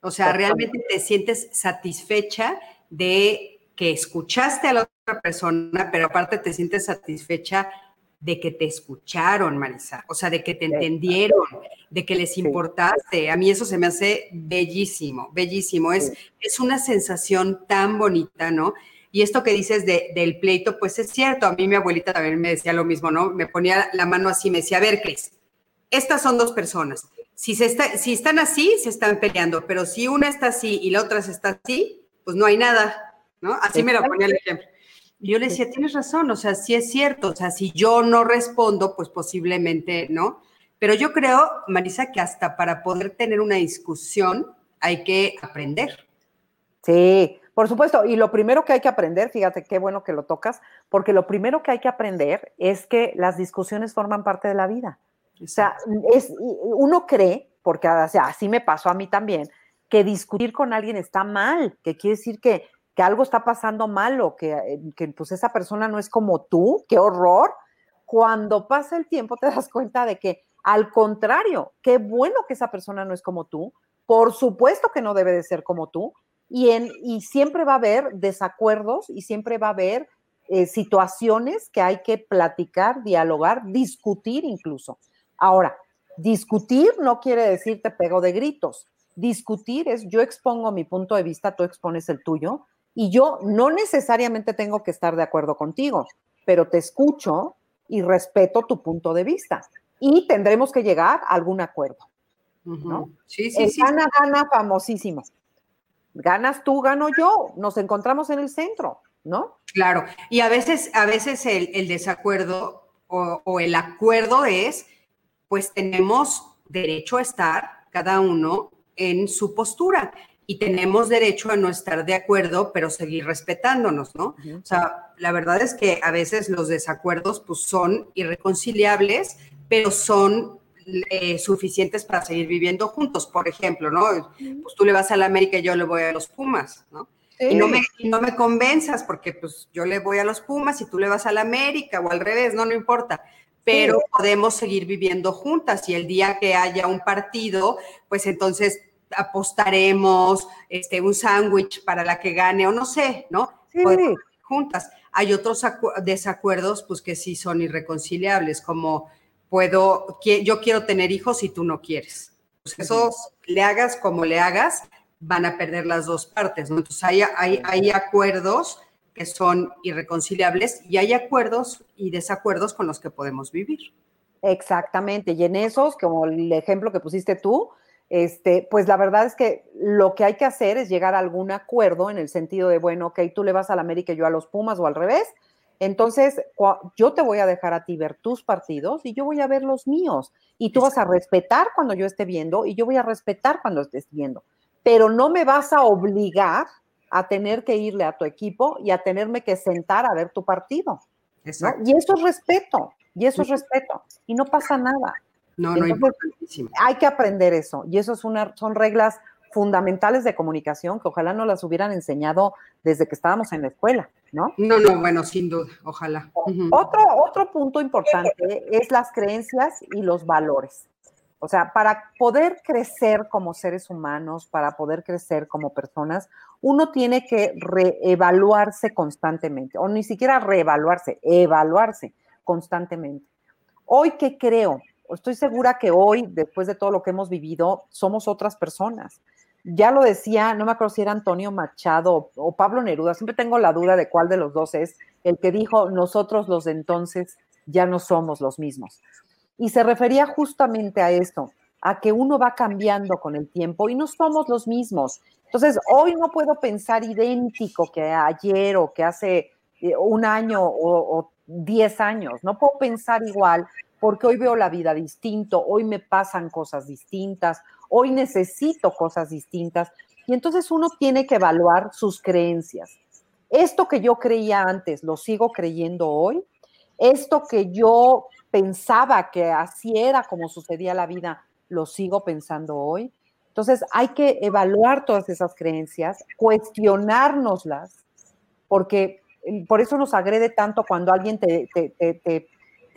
O sea, realmente te sientes satisfecha de que escuchaste a la otra persona, pero aparte te sientes satisfecha de que te escucharon, Marisa, o sea, de que te entendieron, de que les importaste. A mí eso se me hace bellísimo, bellísimo. Es, es una sensación tan bonita, ¿no? Y esto que dices del pleito, pues es cierto. A mí mi abuelita también me decía lo mismo, ¿no? Me ponía la mano así, me decía, a ver, Cris, estas son dos personas. Si, se está, si están así, se están peleando, pero si una está así y la otra está así, pues no hay nada, ¿no? Así me lo ponía el ejemplo. Yo le decía, tienes razón, o sea, sí es cierto, o sea, si yo no respondo, pues posiblemente, ¿no? Pero yo creo, Marisa, que hasta para poder tener una discusión hay que aprender. Sí, por supuesto, y lo primero que hay que aprender, fíjate qué bueno que lo tocas, porque lo primero que hay que aprender es que las discusiones forman parte de la vida. O sea, es, uno cree, porque así me pasó a mí también, que discutir con alguien está mal, que quiere decir que, que algo está pasando mal o que, eh, que pues esa persona no es como tú, qué horror. Cuando pasa el tiempo te das cuenta de que al contrario, qué bueno que esa persona no es como tú, por supuesto que no debe de ser como tú, y, y siempre va a haber desacuerdos y siempre va a haber eh, situaciones que hay que platicar, dialogar, discutir incluso. Ahora, discutir no quiere decir te pego de gritos. Discutir es yo expongo mi punto de vista, tú expones el tuyo y yo no necesariamente tengo que estar de acuerdo contigo, pero te escucho y respeto tu punto de vista y tendremos que llegar a algún acuerdo. ¿no? Sí, sí, sí. Gana, gana famosísimo ganas tú, gano yo, nos encontramos en el centro, ¿no? Claro, y a veces, a veces el, desacuerdo o, el acuerdo es, pues tenemos derecho a estar cada uno en su postura y tenemos derecho a no estar de acuerdo, pero seguir respetándonos, ¿no? O sea, la verdad es que a veces los desacuerdos pues son irreconciliables, pero son eh, suficientes para seguir viviendo juntos. Por ejemplo, ¿no? Pues tú le vas a la América y yo le voy a los Pumas, ¿no? Y, no me, no me convenzas porque pues yo le voy a los Pumas y tú le vas a la América o al revés, no, no importa. Pero podemos seguir viviendo juntas y el día que haya un partido, pues entonces apostaremos este, un sándwich para la que gane o no sé, ¿no? Sí. juntas. Hay otros desacuerdos pues que sí son irreconciliables, como puedo, yo quiero tener hijos y tú no quieres. Pues esos, le hagas como le hagas, van a perder las dos partes, ¿no? Entonces hay, hay, hay acuerdos que son irreconciliables y hay acuerdos y desacuerdos con los que podemos vivir. Exactamente, y en esos, como el ejemplo que pusiste tú, este, pues la verdad es que lo que hay que hacer es llegar a algún acuerdo en el sentido de, bueno, ok, tú le vas al América y yo a los Pumas o al revés, entonces, yo te voy a dejar a ti ver tus partidos y yo voy a ver los míos. Y tú vas a respetar cuando yo esté viendo y yo voy a respetar cuando estés viendo. Pero no me vas a obligar a tener que irle a tu equipo y a tenerme que sentar a ver tu partido. Y eso es respeto, y eso es respeto. Y no pasa nada. No, no, importantísimo. Hay que aprender eso. Y eso es una, son reglas fundamentales de comunicación que ojalá nos las hubieran enseñado desde que estábamos en la escuela, ¿no? No, no, bueno, sin duda, ojalá. Otro, otro punto importante es las creencias y los valores. O sea, para poder crecer como seres humanos, para poder crecer como personas, uno tiene que reevaluarse constantemente, o ni siquiera reevaluarse, evaluarse constantemente. Hoy, ¿qué creo? Estoy segura que hoy, después de todo lo que hemos vivido, somos otras personas ya lo decía, no me acuerdo si era Antonio Machado o Pablo Neruda, siempre tengo la duda de cuál de los dos es el que dijo, nosotros los de entonces ya no somos los mismos. Y se refería justamente a esto, a que uno va cambiando con el tiempo y no somos los mismos. Entonces, hoy no puedo pensar idéntico que ayer o que hace eh, un año o, o diez años, no puedo pensar igual porque hoy veo la vida distinto, hoy me pasan cosas distintas, hoy necesito cosas distintas. Y entonces uno tiene que evaluar sus creencias. Esto que yo creía antes, lo sigo creyendo hoy. Esto que yo pensaba que así era como sucedía la vida, lo sigo pensando hoy. Entonces hay que evaluar todas esas creencias, cuestionárnoslas, porque por eso nos agrede tanto cuando alguien te,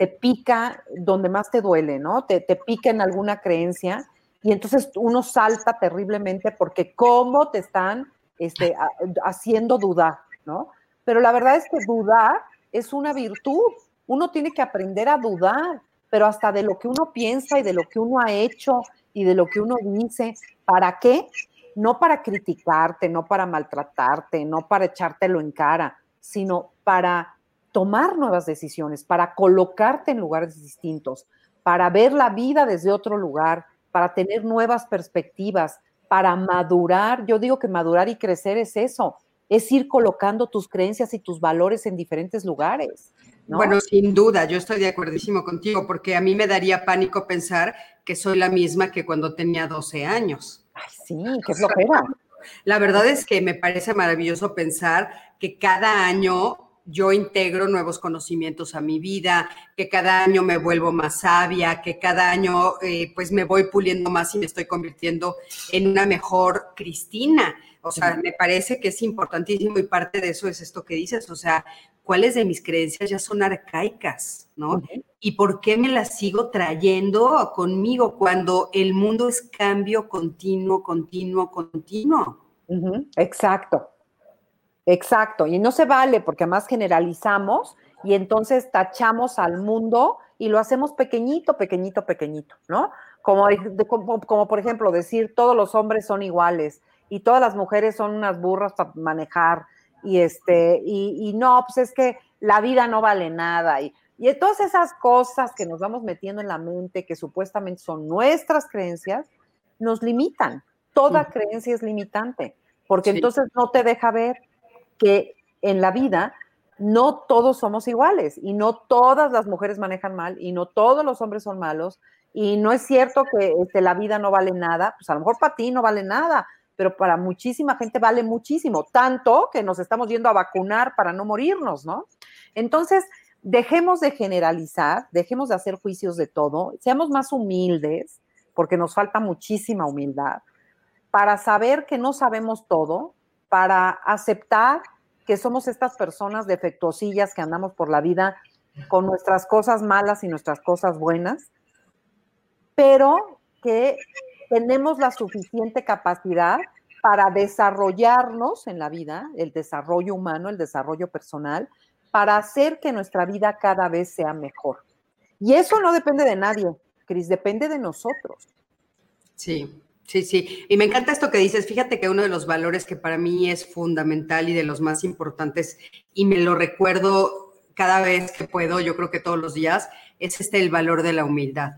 pica donde más te duele, ¿no? Te, te pica en alguna creencia y entonces uno salta terriblemente porque cómo te están este, haciendo dudar, ¿no? Pero la verdad es que dudar es una virtud. Uno tiene que aprender a dudar, pero hasta de lo que uno piensa y de lo que uno ha hecho y de lo que uno dice. ¿Para qué? No para criticarte, no para maltratarte, no para echártelo en cara, sino para tomar nuevas decisiones, para colocarte en lugares distintos, para ver la vida desde otro lugar, para tener nuevas perspectivas, para madurar. Yo digo que madurar y crecer es eso, es ir colocando tus creencias y tus valores en diferentes lugares. Bueno, sin duda, yo estoy de acuerdísimo contigo, porque a mí me daría pánico pensar que soy la misma que cuando tenía 12 años. Ay, sí, qué flojera. La verdad es que me parece maravilloso pensar que cada año yo integro nuevos conocimientos a mi vida, que cada año me vuelvo más sabia, que cada año eh, pues me voy puliendo más y me estoy convirtiendo en una mejor Cristina. O sea, me parece que es importantísimo y parte de eso es esto que dices, o sea, cuáles de mis creencias ya son arcaicas, ¿no? ¿Y por qué me las sigo trayendo conmigo cuando el mundo es cambio continuo, continuo, continuo? Exacto. Exacto, y no se vale porque además generalizamos y entonces tachamos al mundo y lo hacemos pequeñito, pequeñito, pequeñito, ¿no? Como, como, por ejemplo decir todos los hombres son iguales y todas las mujeres son unas burras para manejar y este, y, no, pues es que la vida no vale nada y, y todas esas cosas que nos vamos metiendo en la mente que supuestamente son nuestras creencias, nos limitan. Toda creencia es limitante, porque entonces no te deja ver que en la vida no todos somos iguales y no todas las mujeres manejan mal y no todos los hombres son malos y no es cierto que este, la vida no vale nada, pues a lo mejor para ti no vale nada, pero para muchísima gente vale muchísimo, tanto que nos estamos yendo a vacunar para no morirnos, ¿no? Entonces, dejemos de generalizar, dejemos de hacer juicios de todo, seamos más humildes, porque nos falta muchísima humildad, para saber que no sabemos todo, para aceptar que somos estas personas defectuosillas que andamos por la vida con nuestras cosas malas y nuestras cosas buenas, pero que tenemos la suficiente capacidad para desarrollarnos en la vida, el desarrollo humano, el desarrollo personal, para hacer que nuestra vida cada vez sea mejor. Y eso no depende de nadie, Cris, depende de nosotros. Sí, sí, sí. Y me encanta esto que dices. Fíjate que uno de los valores que para mí es fundamental y de los más importantes, y me lo recuerdo cada vez que puedo, yo creo que todos los días, es este el valor de la humildad.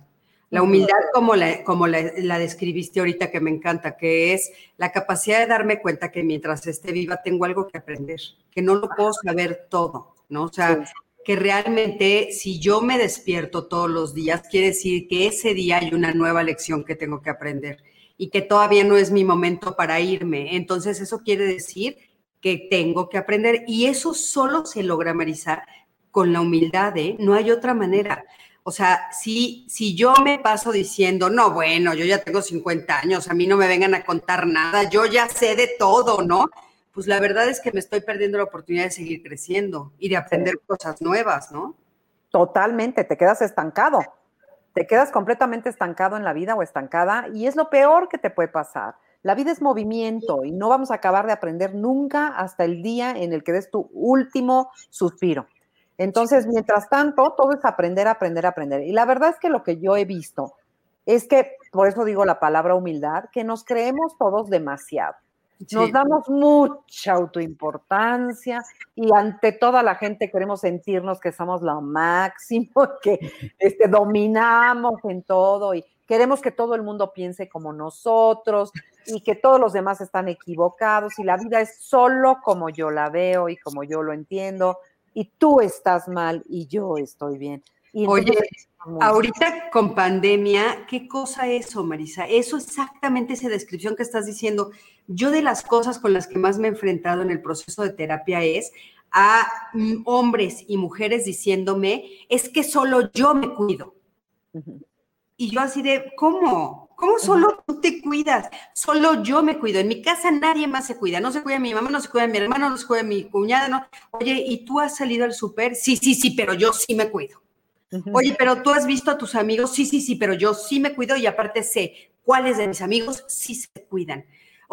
La humildad, como, la, como la, describiste ahorita, que me encanta, que es la capacidad de darme cuenta que mientras esté viva tengo algo que aprender, que no lo puedo saber todo, ¿no? O sea, que realmente si yo me despierto todos los días, quiere decir que ese día hay una nueva lección que tengo que aprender y que todavía no es mi momento para irme. Entonces, eso quiere decir que tengo que aprender y eso solo se logra, Marisa, con la humildad, ¿eh? No hay otra manera. O sea, si, si yo me paso diciendo, no, bueno, yo ya tengo 50 años, a mí no me vengan a contar nada, yo ya sé de todo, ¿no? Pues la verdad es que me estoy perdiendo la oportunidad de seguir creciendo y de aprender cosas nuevas, ¿no? Totalmente, te quedas estancado, te quedas completamente estancado en la vida o estancada y es lo peor que te puede pasar. La vida es movimiento y no vamos a acabar de aprender nunca hasta el día en el que des tu último suspiro. Entonces, mientras tanto, todo es aprender, aprender, aprender. Y la verdad es que lo que yo he visto es que, por eso digo la palabra humildad, que nos creemos todos demasiado. Nos damos mucha autoimportancia y ante toda la gente queremos sentirnos que somos lo máximo, que este, dominamos en todo y queremos que todo el mundo piense como nosotros y que todos los demás están equivocados y la vida es solo como yo la veo y como yo lo entiendo y tú estás mal y yo estoy bien. Oye, ahorita con pandemia, ¿qué cosa es eso, Marisa? Eso exactamente esa descripción que estás diciendo. Yo de las cosas con las que más me he enfrentado en el proceso de terapia es a mm, hombres y mujeres diciéndome, es que solo yo me cuido. Y yo así de, ¿cómo? ¿Cómo solo tú te cuidas? Solo yo me cuido. En mi casa nadie más se cuida. No se cuida mi mamá, no se cuida mi hermano, no se cuida mi cuñada, no. Oye, ¿y tú has salido al súper? Sí, sí, sí, pero yo sí me cuido. Oye, pero tú has visto a tus amigos? Sí, sí, sí, pero yo sí me cuido y aparte sé cuáles de mis amigos sí se cuidan.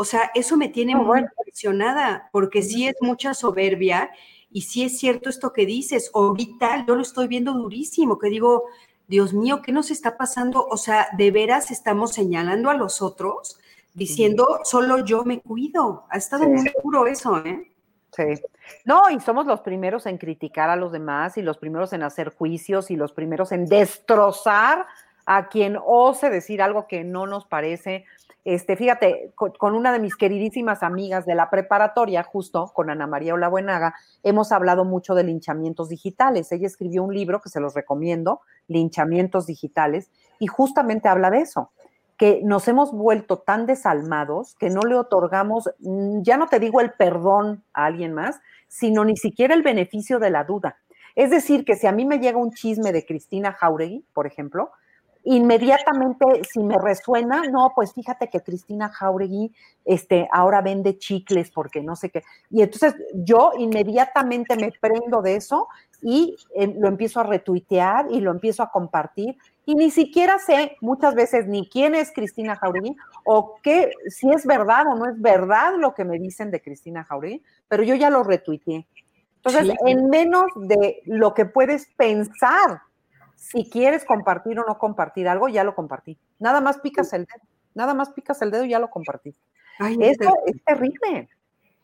O sea, eso me tiene muy impresionada porque sí es mucha soberbia y sí es cierto esto que dices. Ahorita yo lo estoy viendo durísimo, que digo, Dios mío, ¿qué nos está pasando? O sea, de veras estamos señalando a los otros, diciendo, solo yo me cuido. Ha estado muy duro eso, ¿eh? Sí. No, y somos los primeros en criticar a los demás y los primeros en hacer juicios y los primeros en destrozar a quien ose decir algo que no nos parece. Este, fíjate, con, una de mis queridísimas amigas de la preparatoria, justo con Ana María Olabuenaga, hemos hablado mucho de linchamientos digitales. Ella escribió un libro que se los recomiendo, Linchamientos Digitales, y justamente habla de eso, que nos hemos vuelto tan desalmados que no le otorgamos, mm, ya no te digo el perdón a alguien más, sino ni siquiera el beneficio de la duda. Es decir, que si a mí me llega un chisme de Cristina Jauregui, por ejemplo, inmediatamente si me resuena, no, pues fíjate que Cristina Jauregui este, ahora vende chicles porque no sé qué. Y entonces yo inmediatamente me prendo de eso y eh, lo empiezo a retuitear y lo empiezo a compartir. Y ni siquiera sé muchas veces ni quién es Cristina Jauregui o qué, si es verdad o no es verdad lo que me dicen de Cristina Jauregui, pero yo ya lo retuiteé. Entonces, en menos de lo que puedes pensar si quieres compartir o no compartir algo, ya lo compartí. Nada más picas el dedo, nada más picas el dedo y ya lo compartí. Esto es terrible.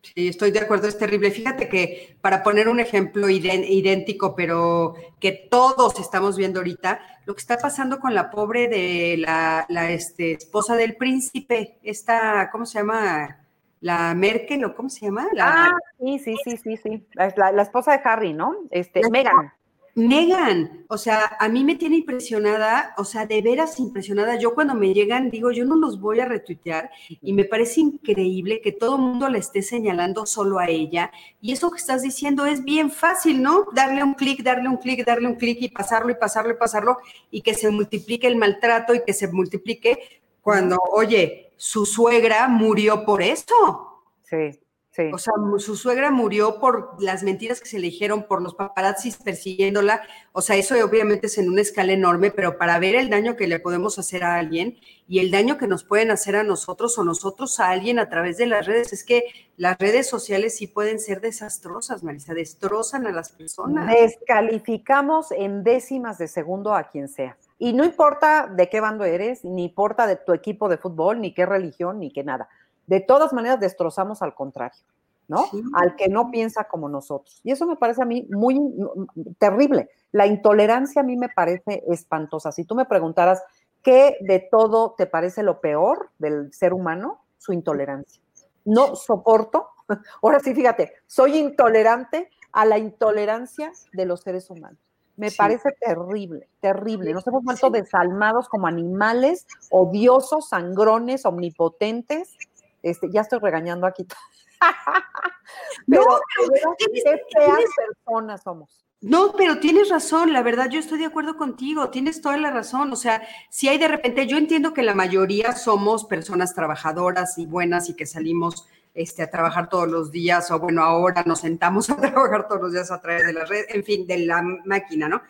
Sí, estoy de acuerdo, es terrible. Fíjate que para poner un ejemplo idéntico, pero que todos estamos viendo ahorita, lo que está pasando con la pobre de la, este, esposa del príncipe, esta, ¿cómo se llama? La Merkel, ¿o cómo se llama? ah, sí, sí, sí, sí, sí. La, la, esposa de Harry, ¿no? Este, Megan. Negan, o sea, a mí me tiene impresionada, o sea, de veras impresionada. Yo cuando me llegan digo, yo no los voy a retuitear y me parece increíble que todo el mundo la esté señalando solo a ella. Y eso que estás diciendo es bien fácil, ¿no? Darle un clic, darle un clic, darle un clic y pasarlo y pasarlo y pasarlo y que se multiplique el maltrato y que se multiplique cuando, oye, su suegra murió por esto. Sí. O sea, su suegra murió por las mentiras que se le dijeron, por los paparazzis persiguiéndola. O sea, eso obviamente es en una escala enorme, pero para ver el daño que le podemos hacer a alguien y el daño que nos pueden hacer a nosotros o nosotros a alguien a través de las redes, es que las redes sociales sí pueden ser desastrosas, Marisa, destrozan a las personas. Descalificamos en décimas de segundo a quien sea. Y no importa de qué bando eres, ni importa de tu equipo de fútbol, ni qué religión, ni qué nada de todas maneras destrozamos al contrario, ¿no? Al que no piensa como nosotros. Y eso me parece a mí muy terrible. La intolerancia a mí me parece espantosa. Si tú me preguntaras qué de todo te parece lo peor del ser humano, su intolerancia. No soporto, ahora sí, fíjate, soy intolerante a la intolerancia de los seres humanos. Me parece terrible, terrible. Nos hemos vuelto desalmados como animales, odiosos, sangrones, omnipotentes, este, ya estoy regañando aquí. pero, no, qué feas personas somos. No, pero tienes razón, la verdad, yo estoy de acuerdo contigo, tienes toda la razón. O sea, si hay de repente, yo entiendo que la mayoría somos personas trabajadoras y buenas y que salimos este, a trabajar todos los días, o bueno, ahora nos sentamos a trabajar todos los días a través de la red, en fin, de la máquina, ¿no?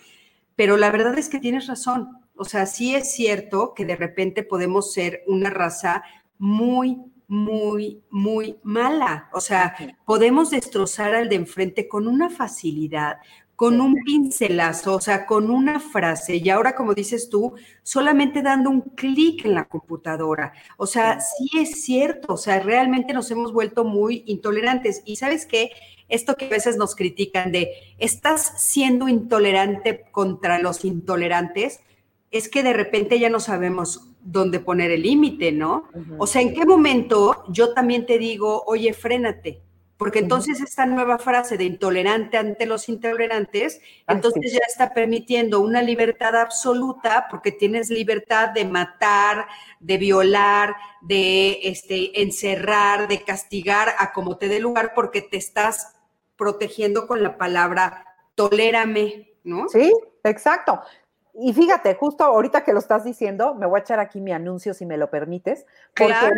Pero la verdad es que tienes razón. O sea, sí es cierto que de repente podemos ser una raza muy, muy, muy mala. O sea, podemos destrozar al de enfrente con una facilidad, con un pincelazo, o sea, con una frase. Y ahora, como dices tú, solamente dando un clic en la computadora. O sea, sí es cierto, o sea, realmente nos hemos vuelto muy intolerantes. Y sabes qué? Esto que a veces nos critican de, estás siendo intolerante contra los intolerantes, es que de repente ya no sabemos dónde poner el límite, ¿no? O sea, ¿en qué momento yo también te digo, oye, frénate? Porque entonces esta nueva frase de intolerante ante los intolerantes, entonces ya está permitiendo una libertad absoluta porque tienes libertad de matar, de violar, de este, encerrar, de castigar a como te dé lugar porque te estás protegiendo con la palabra tolérame, ¿no? Sí, exacto. Y fíjate, justo ahorita que lo estás diciendo, me voy a echar aquí mi anuncio si me lo permites. claro.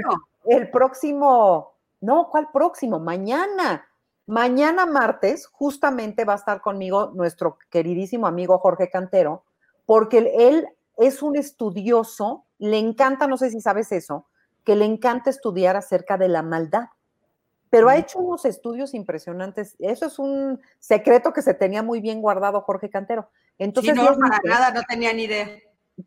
El, próximo, no, ¿cuál próximo? Mañana. Mañana martes, justamente va a estar conmigo nuestro queridísimo amigo Jorge Cantero, porque él es un estudioso, le encanta, no sé si sabes eso, que le encanta estudiar acerca de la maldad pero ha hecho unos estudios impresionantes. Eso es un secreto que se tenía muy bien guardado Jorge Cantero. Entonces, no, para nada, no tenía ni idea.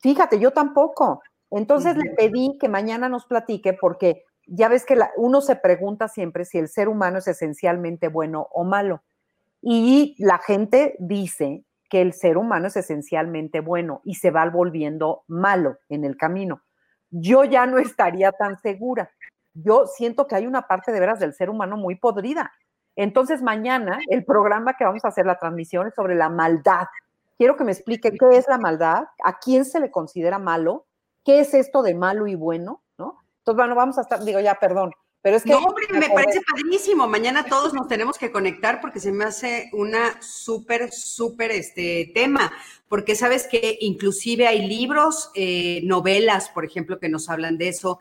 Fíjate, yo tampoco. Entonces le pedí que mañana nos platique porque ya ves que uno se pregunta siempre si el ser humano es esencialmente bueno o malo. Y la gente dice que el ser humano es esencialmente bueno y se va volviendo malo en el camino. Yo ya no estaría tan segura yo siento que hay una parte de veras del ser humano muy podrida. Entonces, mañana el programa que vamos a hacer, la transmisión, es sobre la maldad. Quiero que me explique qué es la maldad, a quién se le considera malo, qué es esto de malo y bueno, ¿no? Entonces, bueno, vamos a estar, digo ya, perdón, pero es que... No, hombre, me parece padrísimo. Mañana todos nos tenemos que conectar porque se me hace una súper, súper este tema. Porque sabes que inclusive hay libros, eh, novelas, por ejemplo, que nos hablan de eso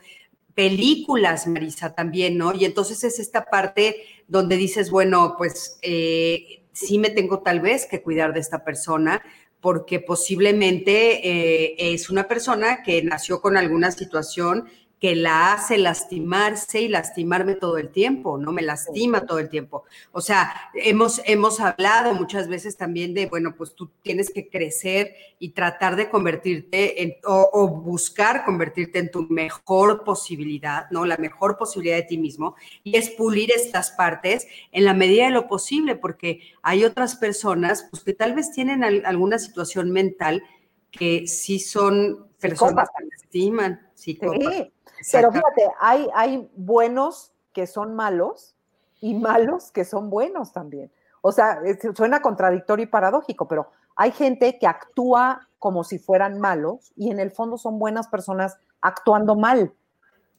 películas, Marisa, también, ¿no? Y entonces es esta parte donde dices, bueno, pues eh, sí me tengo tal vez que cuidar de esta persona porque posiblemente eh, es una persona que nació con alguna situación que la hace lastimarse y lastimarme todo el tiempo, ¿no? Me lastima todo el tiempo. O sea, hemos, hemos hablado muchas veces también de, bueno, pues tú tienes que crecer y tratar de convertirte en, o, buscar convertirte en tu mejor posibilidad, ¿no? La mejor posibilidad de ti mismo. Y es pulir estas partes en la medida de lo posible, porque hay otras personas, pues que tal vez tienen alguna situación mental que sí son personas que lastiman, psicópatas. Pero fíjate, hay, hay buenos que son malos y malos que son buenos también. O sea, suena contradictorio y paradójico, pero hay gente que actúa como si fueran malos y en el fondo son buenas personas actuando mal.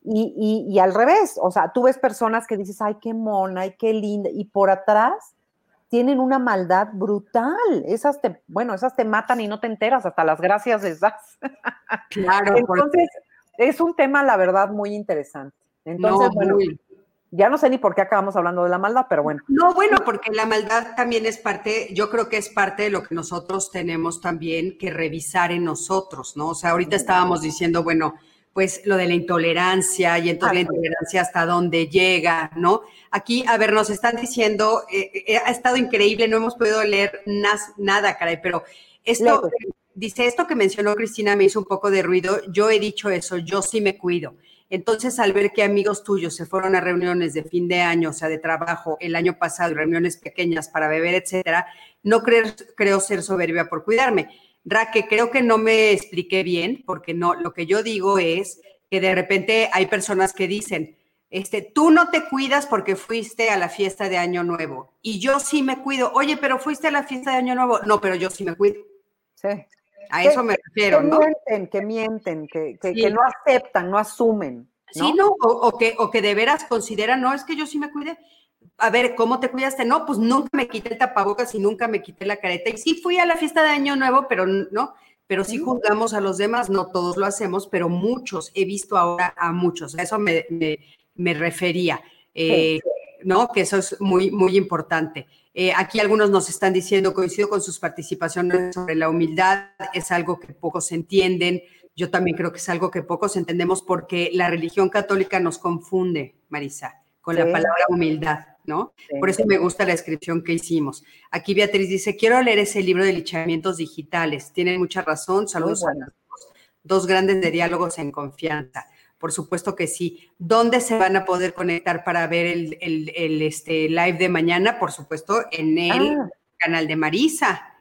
Y, y, al revés, o sea, tú ves personas que dices, ay, qué mona, ay, qué linda, y por atrás tienen una maldad brutal. Esas te, bueno, esas te matan y no te enteras, hasta las gracias de esas. Claro. Entonces, es un tema, la verdad, muy interesante. Entonces, bueno, ya no sé ni por qué acabamos hablando de la maldad, pero bueno. No, bueno, porque la maldad también es parte, yo creo que es parte de lo que nosotros tenemos también que revisar en nosotros, ¿no? O sea, ahorita estábamos diciendo, bueno, pues lo de la intolerancia y entonces la intolerancia hasta dónde llega, ¿no? Aquí, a ver, nos están diciendo, eh, eh, ha estado increíble, no hemos podido leer nada, caray, pero esto, dice, esto que mencionó Cristina me hizo un poco de ruido, yo he dicho eso, yo sí me cuido. Entonces, al ver que amigos tuyos se fueron a reuniones de fin de año, o sea, de trabajo, el año pasado, reuniones pequeñas para beber, etcétera, no creo, creo ser soberbia por cuidarme. Raque, creo que no me expliqué bien, porque no, lo que yo digo es que de repente hay personas que dicen, este, tú no te cuidas porque fuiste a la fiesta de Año Nuevo y yo sí me cuido. Oye, pero fuiste a la fiesta de Año Nuevo. No, pero yo sí me cuido. Sí. A eso me refiero, que ¿no? Mienten, que mienten, que, que, no aceptan, no asumen. Sí, no, o, que, o que de veras consideran, no, es que yo sí me cuidé. A ver, ¿cómo te cuidaste? No, pues nunca me quité el tapabocas y nunca me quité la careta. Y sí fui a la fiesta de Año Nuevo, pero no, pero sí juzgamos a los demás, no todos lo hacemos, pero muchos, he visto ahora a muchos, a eso me, me, refería, eh, ¿no? Que eso es muy, muy importante. Eh, aquí algunos nos están diciendo, coincido con sus participaciones sobre la humildad, es algo que pocos entienden. Yo también creo que es algo que pocos entendemos porque la religión católica nos confunde, Marisa, con la palabra humildad, ¿no? Por eso me gusta la descripción que hicimos. Aquí Beatriz dice, quiero leer ese libro de lichamientos digitales. Tienen mucha razón. Saludos a los dos grandes de diálogos en confianza. Por supuesto que sí. ¿Dónde se van a poder conectar para ver el, este, live de mañana? Por supuesto, en el ah. canal de Marisa.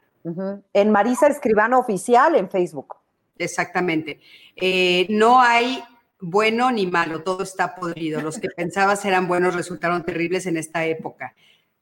En Marisa Escribano Oficial en Facebook. Exactamente. Eh, no hay bueno ni malo, todo está podrido. Los que pensabas eran buenos resultaron terribles en esta época.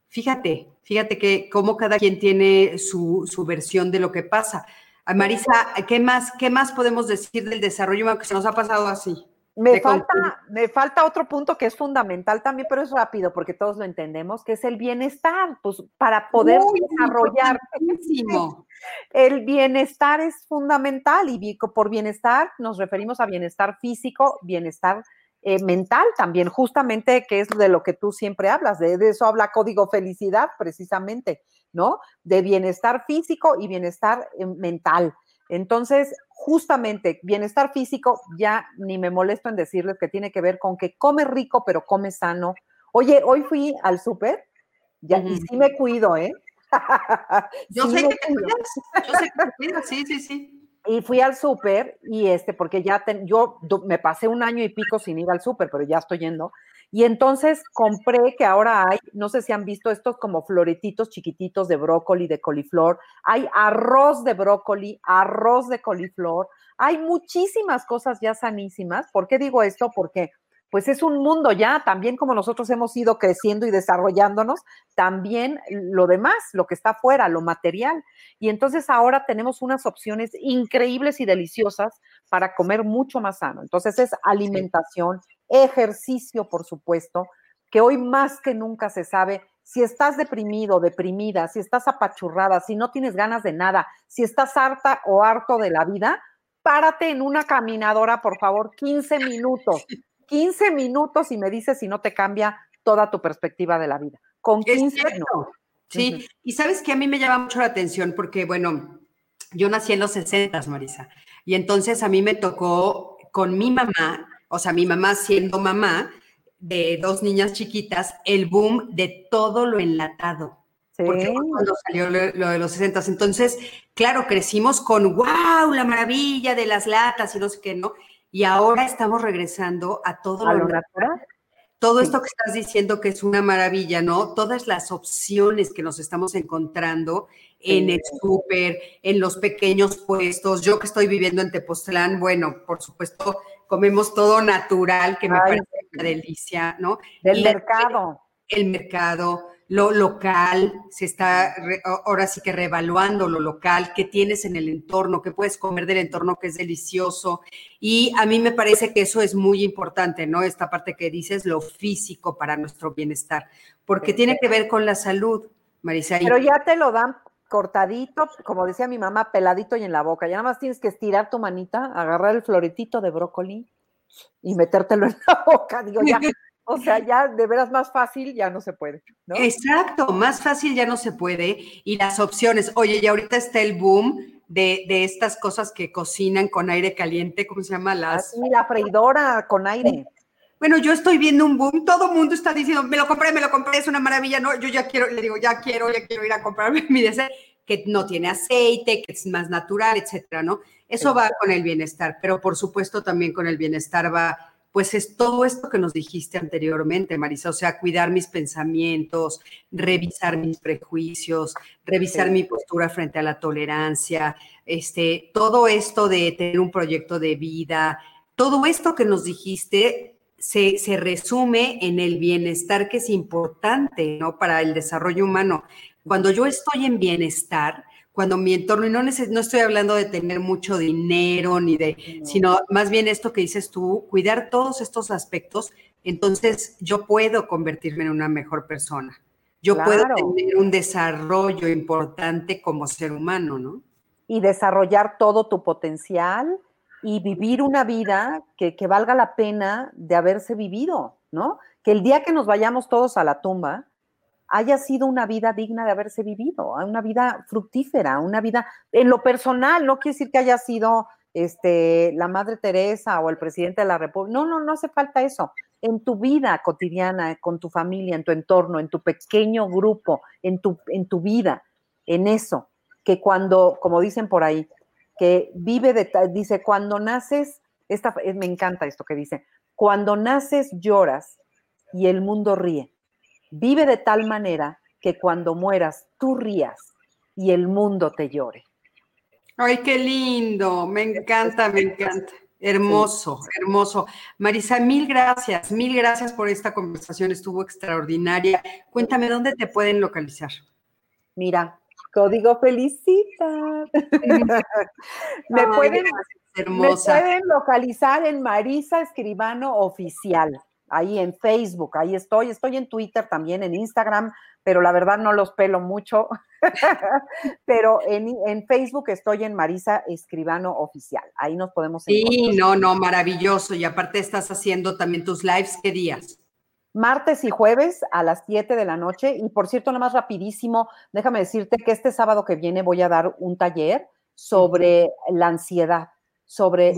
Fíjate, fíjate que cómo cada quien tiene su, su versión de lo que pasa. Marisa, ¿qué más, ¿qué más podemos decir del desarrollo que se nos ha pasado así? Me falta, me falta otro punto que es fundamental también, pero es rápido porque todos lo entendemos, que es el bienestar, pues para poder desarrollar. El bienestar es fundamental y por bienestar nos referimos a bienestar físico, bienestar eh, mental también, justamente que es de lo que tú siempre hablas, de, de eso habla Código Felicidad precisamente, ¿no? De bienestar físico y bienestar eh, mental. Entonces, justamente bienestar físico, ya ni me molesto en decirles que tiene que ver con que come rico, pero come sano. Oye, hoy fui al súper ya, y sí me cuido, ¿eh? yo, sé que te cuidas, yo sé que te cuidas, sí, sí, sí. Y fui al súper y este, porque ya yo me pasé un año y pico sin ir al súper, pero ya estoy yendo. Y entonces compré que ahora hay, no sé si han visto estos como floretitos chiquititos de brócoli, de coliflor. Hay arroz de brócoli, arroz de coliflor. Hay muchísimas cosas ya sanísimas. ¿Por qué digo esto? Porque pues es un mundo ya, también como nosotros hemos ido creciendo y desarrollándonos, también lo demás, lo que está afuera, lo material. Y entonces ahora tenemos unas opciones increíbles y deliciosas para comer mucho más sano. Entonces es alimentación, ejercicio, por supuesto, que hoy más que nunca se sabe si estás deprimido, deprimida, si estás apachurrada, si no tienes ganas de nada, si estás harta o harto de la vida, párate en una caminadora, por favor, 15 minutos. 15 minutos y me dices si no te cambia toda tu perspectiva de la vida. Con 15 minutos. Sí, y sabes que a mí me llama mucho la atención porque, bueno, yo nací en los 60, Marisa, y entonces a mí me tocó con mi mamá o sea, mi mamá siendo mamá de dos niñas chiquitas, el boom de todo lo enlatado. Sí. Porque cuando salió lo, de los 60. Entonces, claro, crecimos con wow, la maravilla de las latas y no sé qué, ¿no? Y ahora estamos regresando a todo lo, natural. Todo esto que estás diciendo que es una maravilla, ¿no? Todas las opciones que nos estamos encontrando en el súper, en los pequeños puestos. Yo que estoy viviendo en Tepoztlán, bueno, por supuesto, comemos todo natural, que me parece una delicia, ¿no? Del mercado. El mercado, lo local, se está ahora sí que reevaluando lo local, qué tienes en el entorno, qué puedes comer del entorno que es delicioso. Y a mí me parece que eso es muy importante, ¿no? Esta parte que dices, lo físico para nuestro bienestar, porque tiene que ver con la salud, Marisa. Pero ya te lo dan cortadito, como decía mi mamá, peladito y en la boca. Ya nada más tienes que estirar tu manita, agarrar el floretito de brócoli y metértelo en la boca. Digo, ya, o sea, ya de veras más fácil ya no se puede. ¿no? Exacto, más fácil ya no se puede. Y las opciones, oye, y ahorita está el boom de, de estas cosas que cocinan con aire caliente, ¿cómo se llama? Las... Sí, la freidora con aire. Bueno, yo estoy viendo un boom, todo el mundo está diciendo, me lo compré, me lo compré, es una maravilla, no, yo ya quiero, le digo, ya quiero, ya quiero ir a comprarme mi deseo, que no tiene aceite, que es más natural, etcétera, ¿no? Eso va con el bienestar, pero por supuesto también con el bienestar va pues es todo esto que nos dijiste anteriormente, Marisa, o sea, cuidar mis pensamientos, revisar mis prejuicios, revisar mi postura frente a la tolerancia, este, todo esto de tener un proyecto de vida, todo esto que nos dijiste se, se resume en el bienestar que es importante, ¿no? Para el desarrollo humano. Cuando yo estoy en bienestar, cuando mi entorno, y no, no estoy hablando de tener mucho dinero ni de, sino más bien esto que dices tú, cuidar todos estos aspectos, entonces yo puedo convertirme en una mejor persona. Yo puedo tener un desarrollo importante como ser humano, ¿no? Y desarrollar todo tu potencial y vivir una vida que, que valga la pena de haberse vivido, ¿no? Que el día que nos vayamos todos a la tumba, haya sido una vida digna de haberse vivido, una vida fructífera, una vida en lo personal, no quiere decir que haya sido este, la Madre Teresa o el presidente de la República, no, no, no hace falta eso. En tu vida cotidiana, con tu familia, en tu entorno, en tu pequeño grupo, en tu, en tu vida, en eso, que cuando, como dicen por ahí, que vive de, dice, cuando naces, esta, me encanta esto que dice, cuando naces lloras y el mundo ríe Vive de tal manera que cuando mueras tú rías y el mundo te llore. Ay, qué lindo, me encanta, me encanta. Hermoso, hermoso. Marisa, mil gracias, mil gracias por esta conversación, estuvo extraordinaria. Cuéntame, ¿dónde te pueden localizar? Mira, código felicita. me, pueden, me pueden localizar en Marisa Escribano Oficial ahí en Facebook, ahí estoy, estoy en Twitter también, en Instagram, pero la verdad no los pelo mucho, pero en, Facebook estoy en Marisa Escribano Oficial, ahí nos podemos encontrar. Sí, no, no, maravilloso, y aparte estás haciendo también tus lives, ¿qué días? Martes y jueves a las 7 de la noche, y por cierto, nada más rapidísimo, déjame decirte que este sábado que viene voy a dar un taller sobre la ansiedad, sobre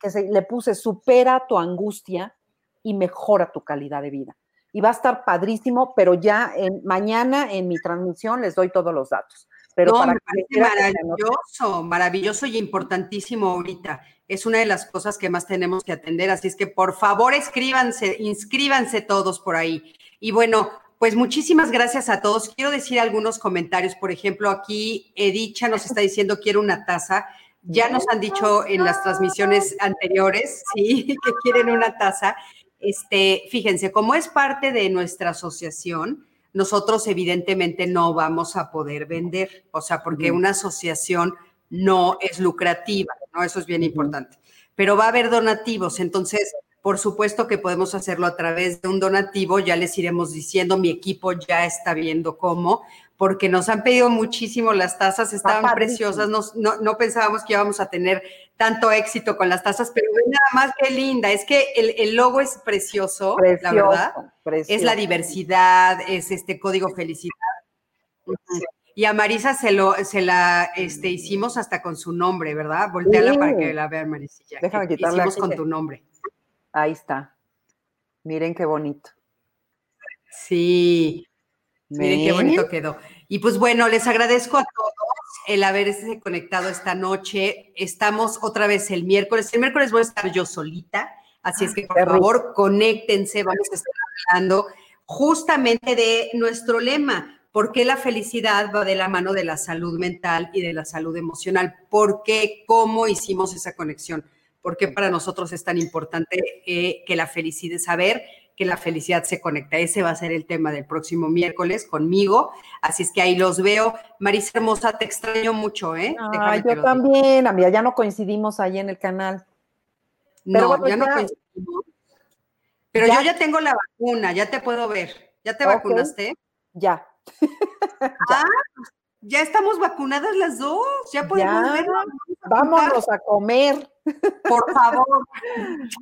que, se, le puse supera tu angustia y mejora tu calidad de vida. Y va a estar padrísimo, pero ya en, mañana en mi transmisión les doy todos los datos. Pero para maravilloso, maravilloso y importantísimo ahorita. Es una de las cosas que más tenemos que atender, así es que por favor escríbanse, inscríbanse todos por ahí. Y bueno, pues muchísimas gracias a todos. Quiero decir algunos comentarios. Por ejemplo, aquí Edicha nos está diciendo quiero una taza. Ya nos han dicho en las transmisiones anteriores, sí, que quieren una taza este, fíjense, como es parte de nuestra asociación, nosotros evidentemente no vamos a poder vender, o sea, porque una asociación no es lucrativa, ¿no? Eso es bien importante. Pero va a haber donativos, entonces, por supuesto que podemos hacerlo a través de un donativo, ya les iremos diciendo, mi equipo ya está viendo cómo, porque nos han pedido muchísimo las tazas, estaban preciosas, no, pensábamos que íbamos a tener tanto éxito con las tazas, pero nada más que linda, es que el, logo es precioso, la verdad, es la diversidad, es este código felicidad. Y a Marisa se lo, se la este, hicimos hasta con su nombre, ¿verdad? Volteala para que la vean, Marisilla. Déjame quitarla. Hicimos con tu nombre. Ahí está. Miren qué bonito. Sí. Miren qué bonito quedó. Y pues bueno, les agradezco a todos el haberse conectado esta noche. Estamos otra vez el miércoles. El miércoles voy a estar yo solita, así es que por favor conéctense, vamos a estar hablando justamente de nuestro lema. ¿Por qué la felicidad va de la mano de la salud mental y de la salud emocional? ¿Por qué? ¿Cómo hicimos esa conexión? ¿Por qué para nosotros es tan importante eh, que la felicidad, saber que la felicidad se conecta. Ese va a ser el tema del próximo miércoles conmigo. Así es que ahí los veo. Marisa Hermosa, te extraño mucho, ¿eh? Ah, yo también, amiga, ya no coincidimos ahí en el canal. no, ya, no coincidimos. Pero yo ya tengo la vacuna, ya te puedo ver. ¿Ya te vacunaste? Ya. Ah, ya estamos vacunadas las dos, ya podemos ver. Vámonos a comer. Por favor.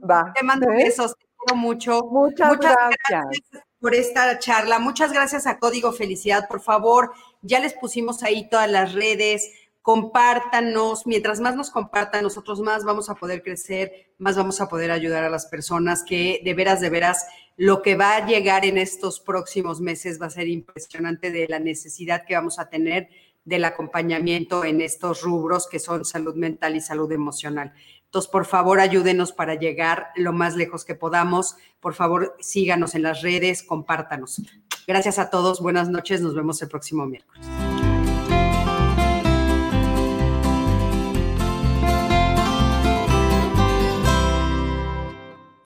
Va. Te mando ¿eh? besos, te quiero mucho. Muchas, gracias. por esta charla. Muchas gracias a Código Felicidad. Por favor, ya les pusimos ahí todas las redes compártanos, mientras más nos compartan, nosotros más vamos a poder crecer, más vamos a poder ayudar a las personas que de veras, de veras, lo que va a llegar en estos próximos meses va a ser impresionante de la necesidad que vamos a tener del acompañamiento en estos rubros que son salud mental y salud emocional. Entonces, por favor, ayúdenos para llegar lo más lejos que podamos. Por favor, síganos en las redes, compártanos. Gracias a todos, buenas noches, nos vemos el próximo miércoles.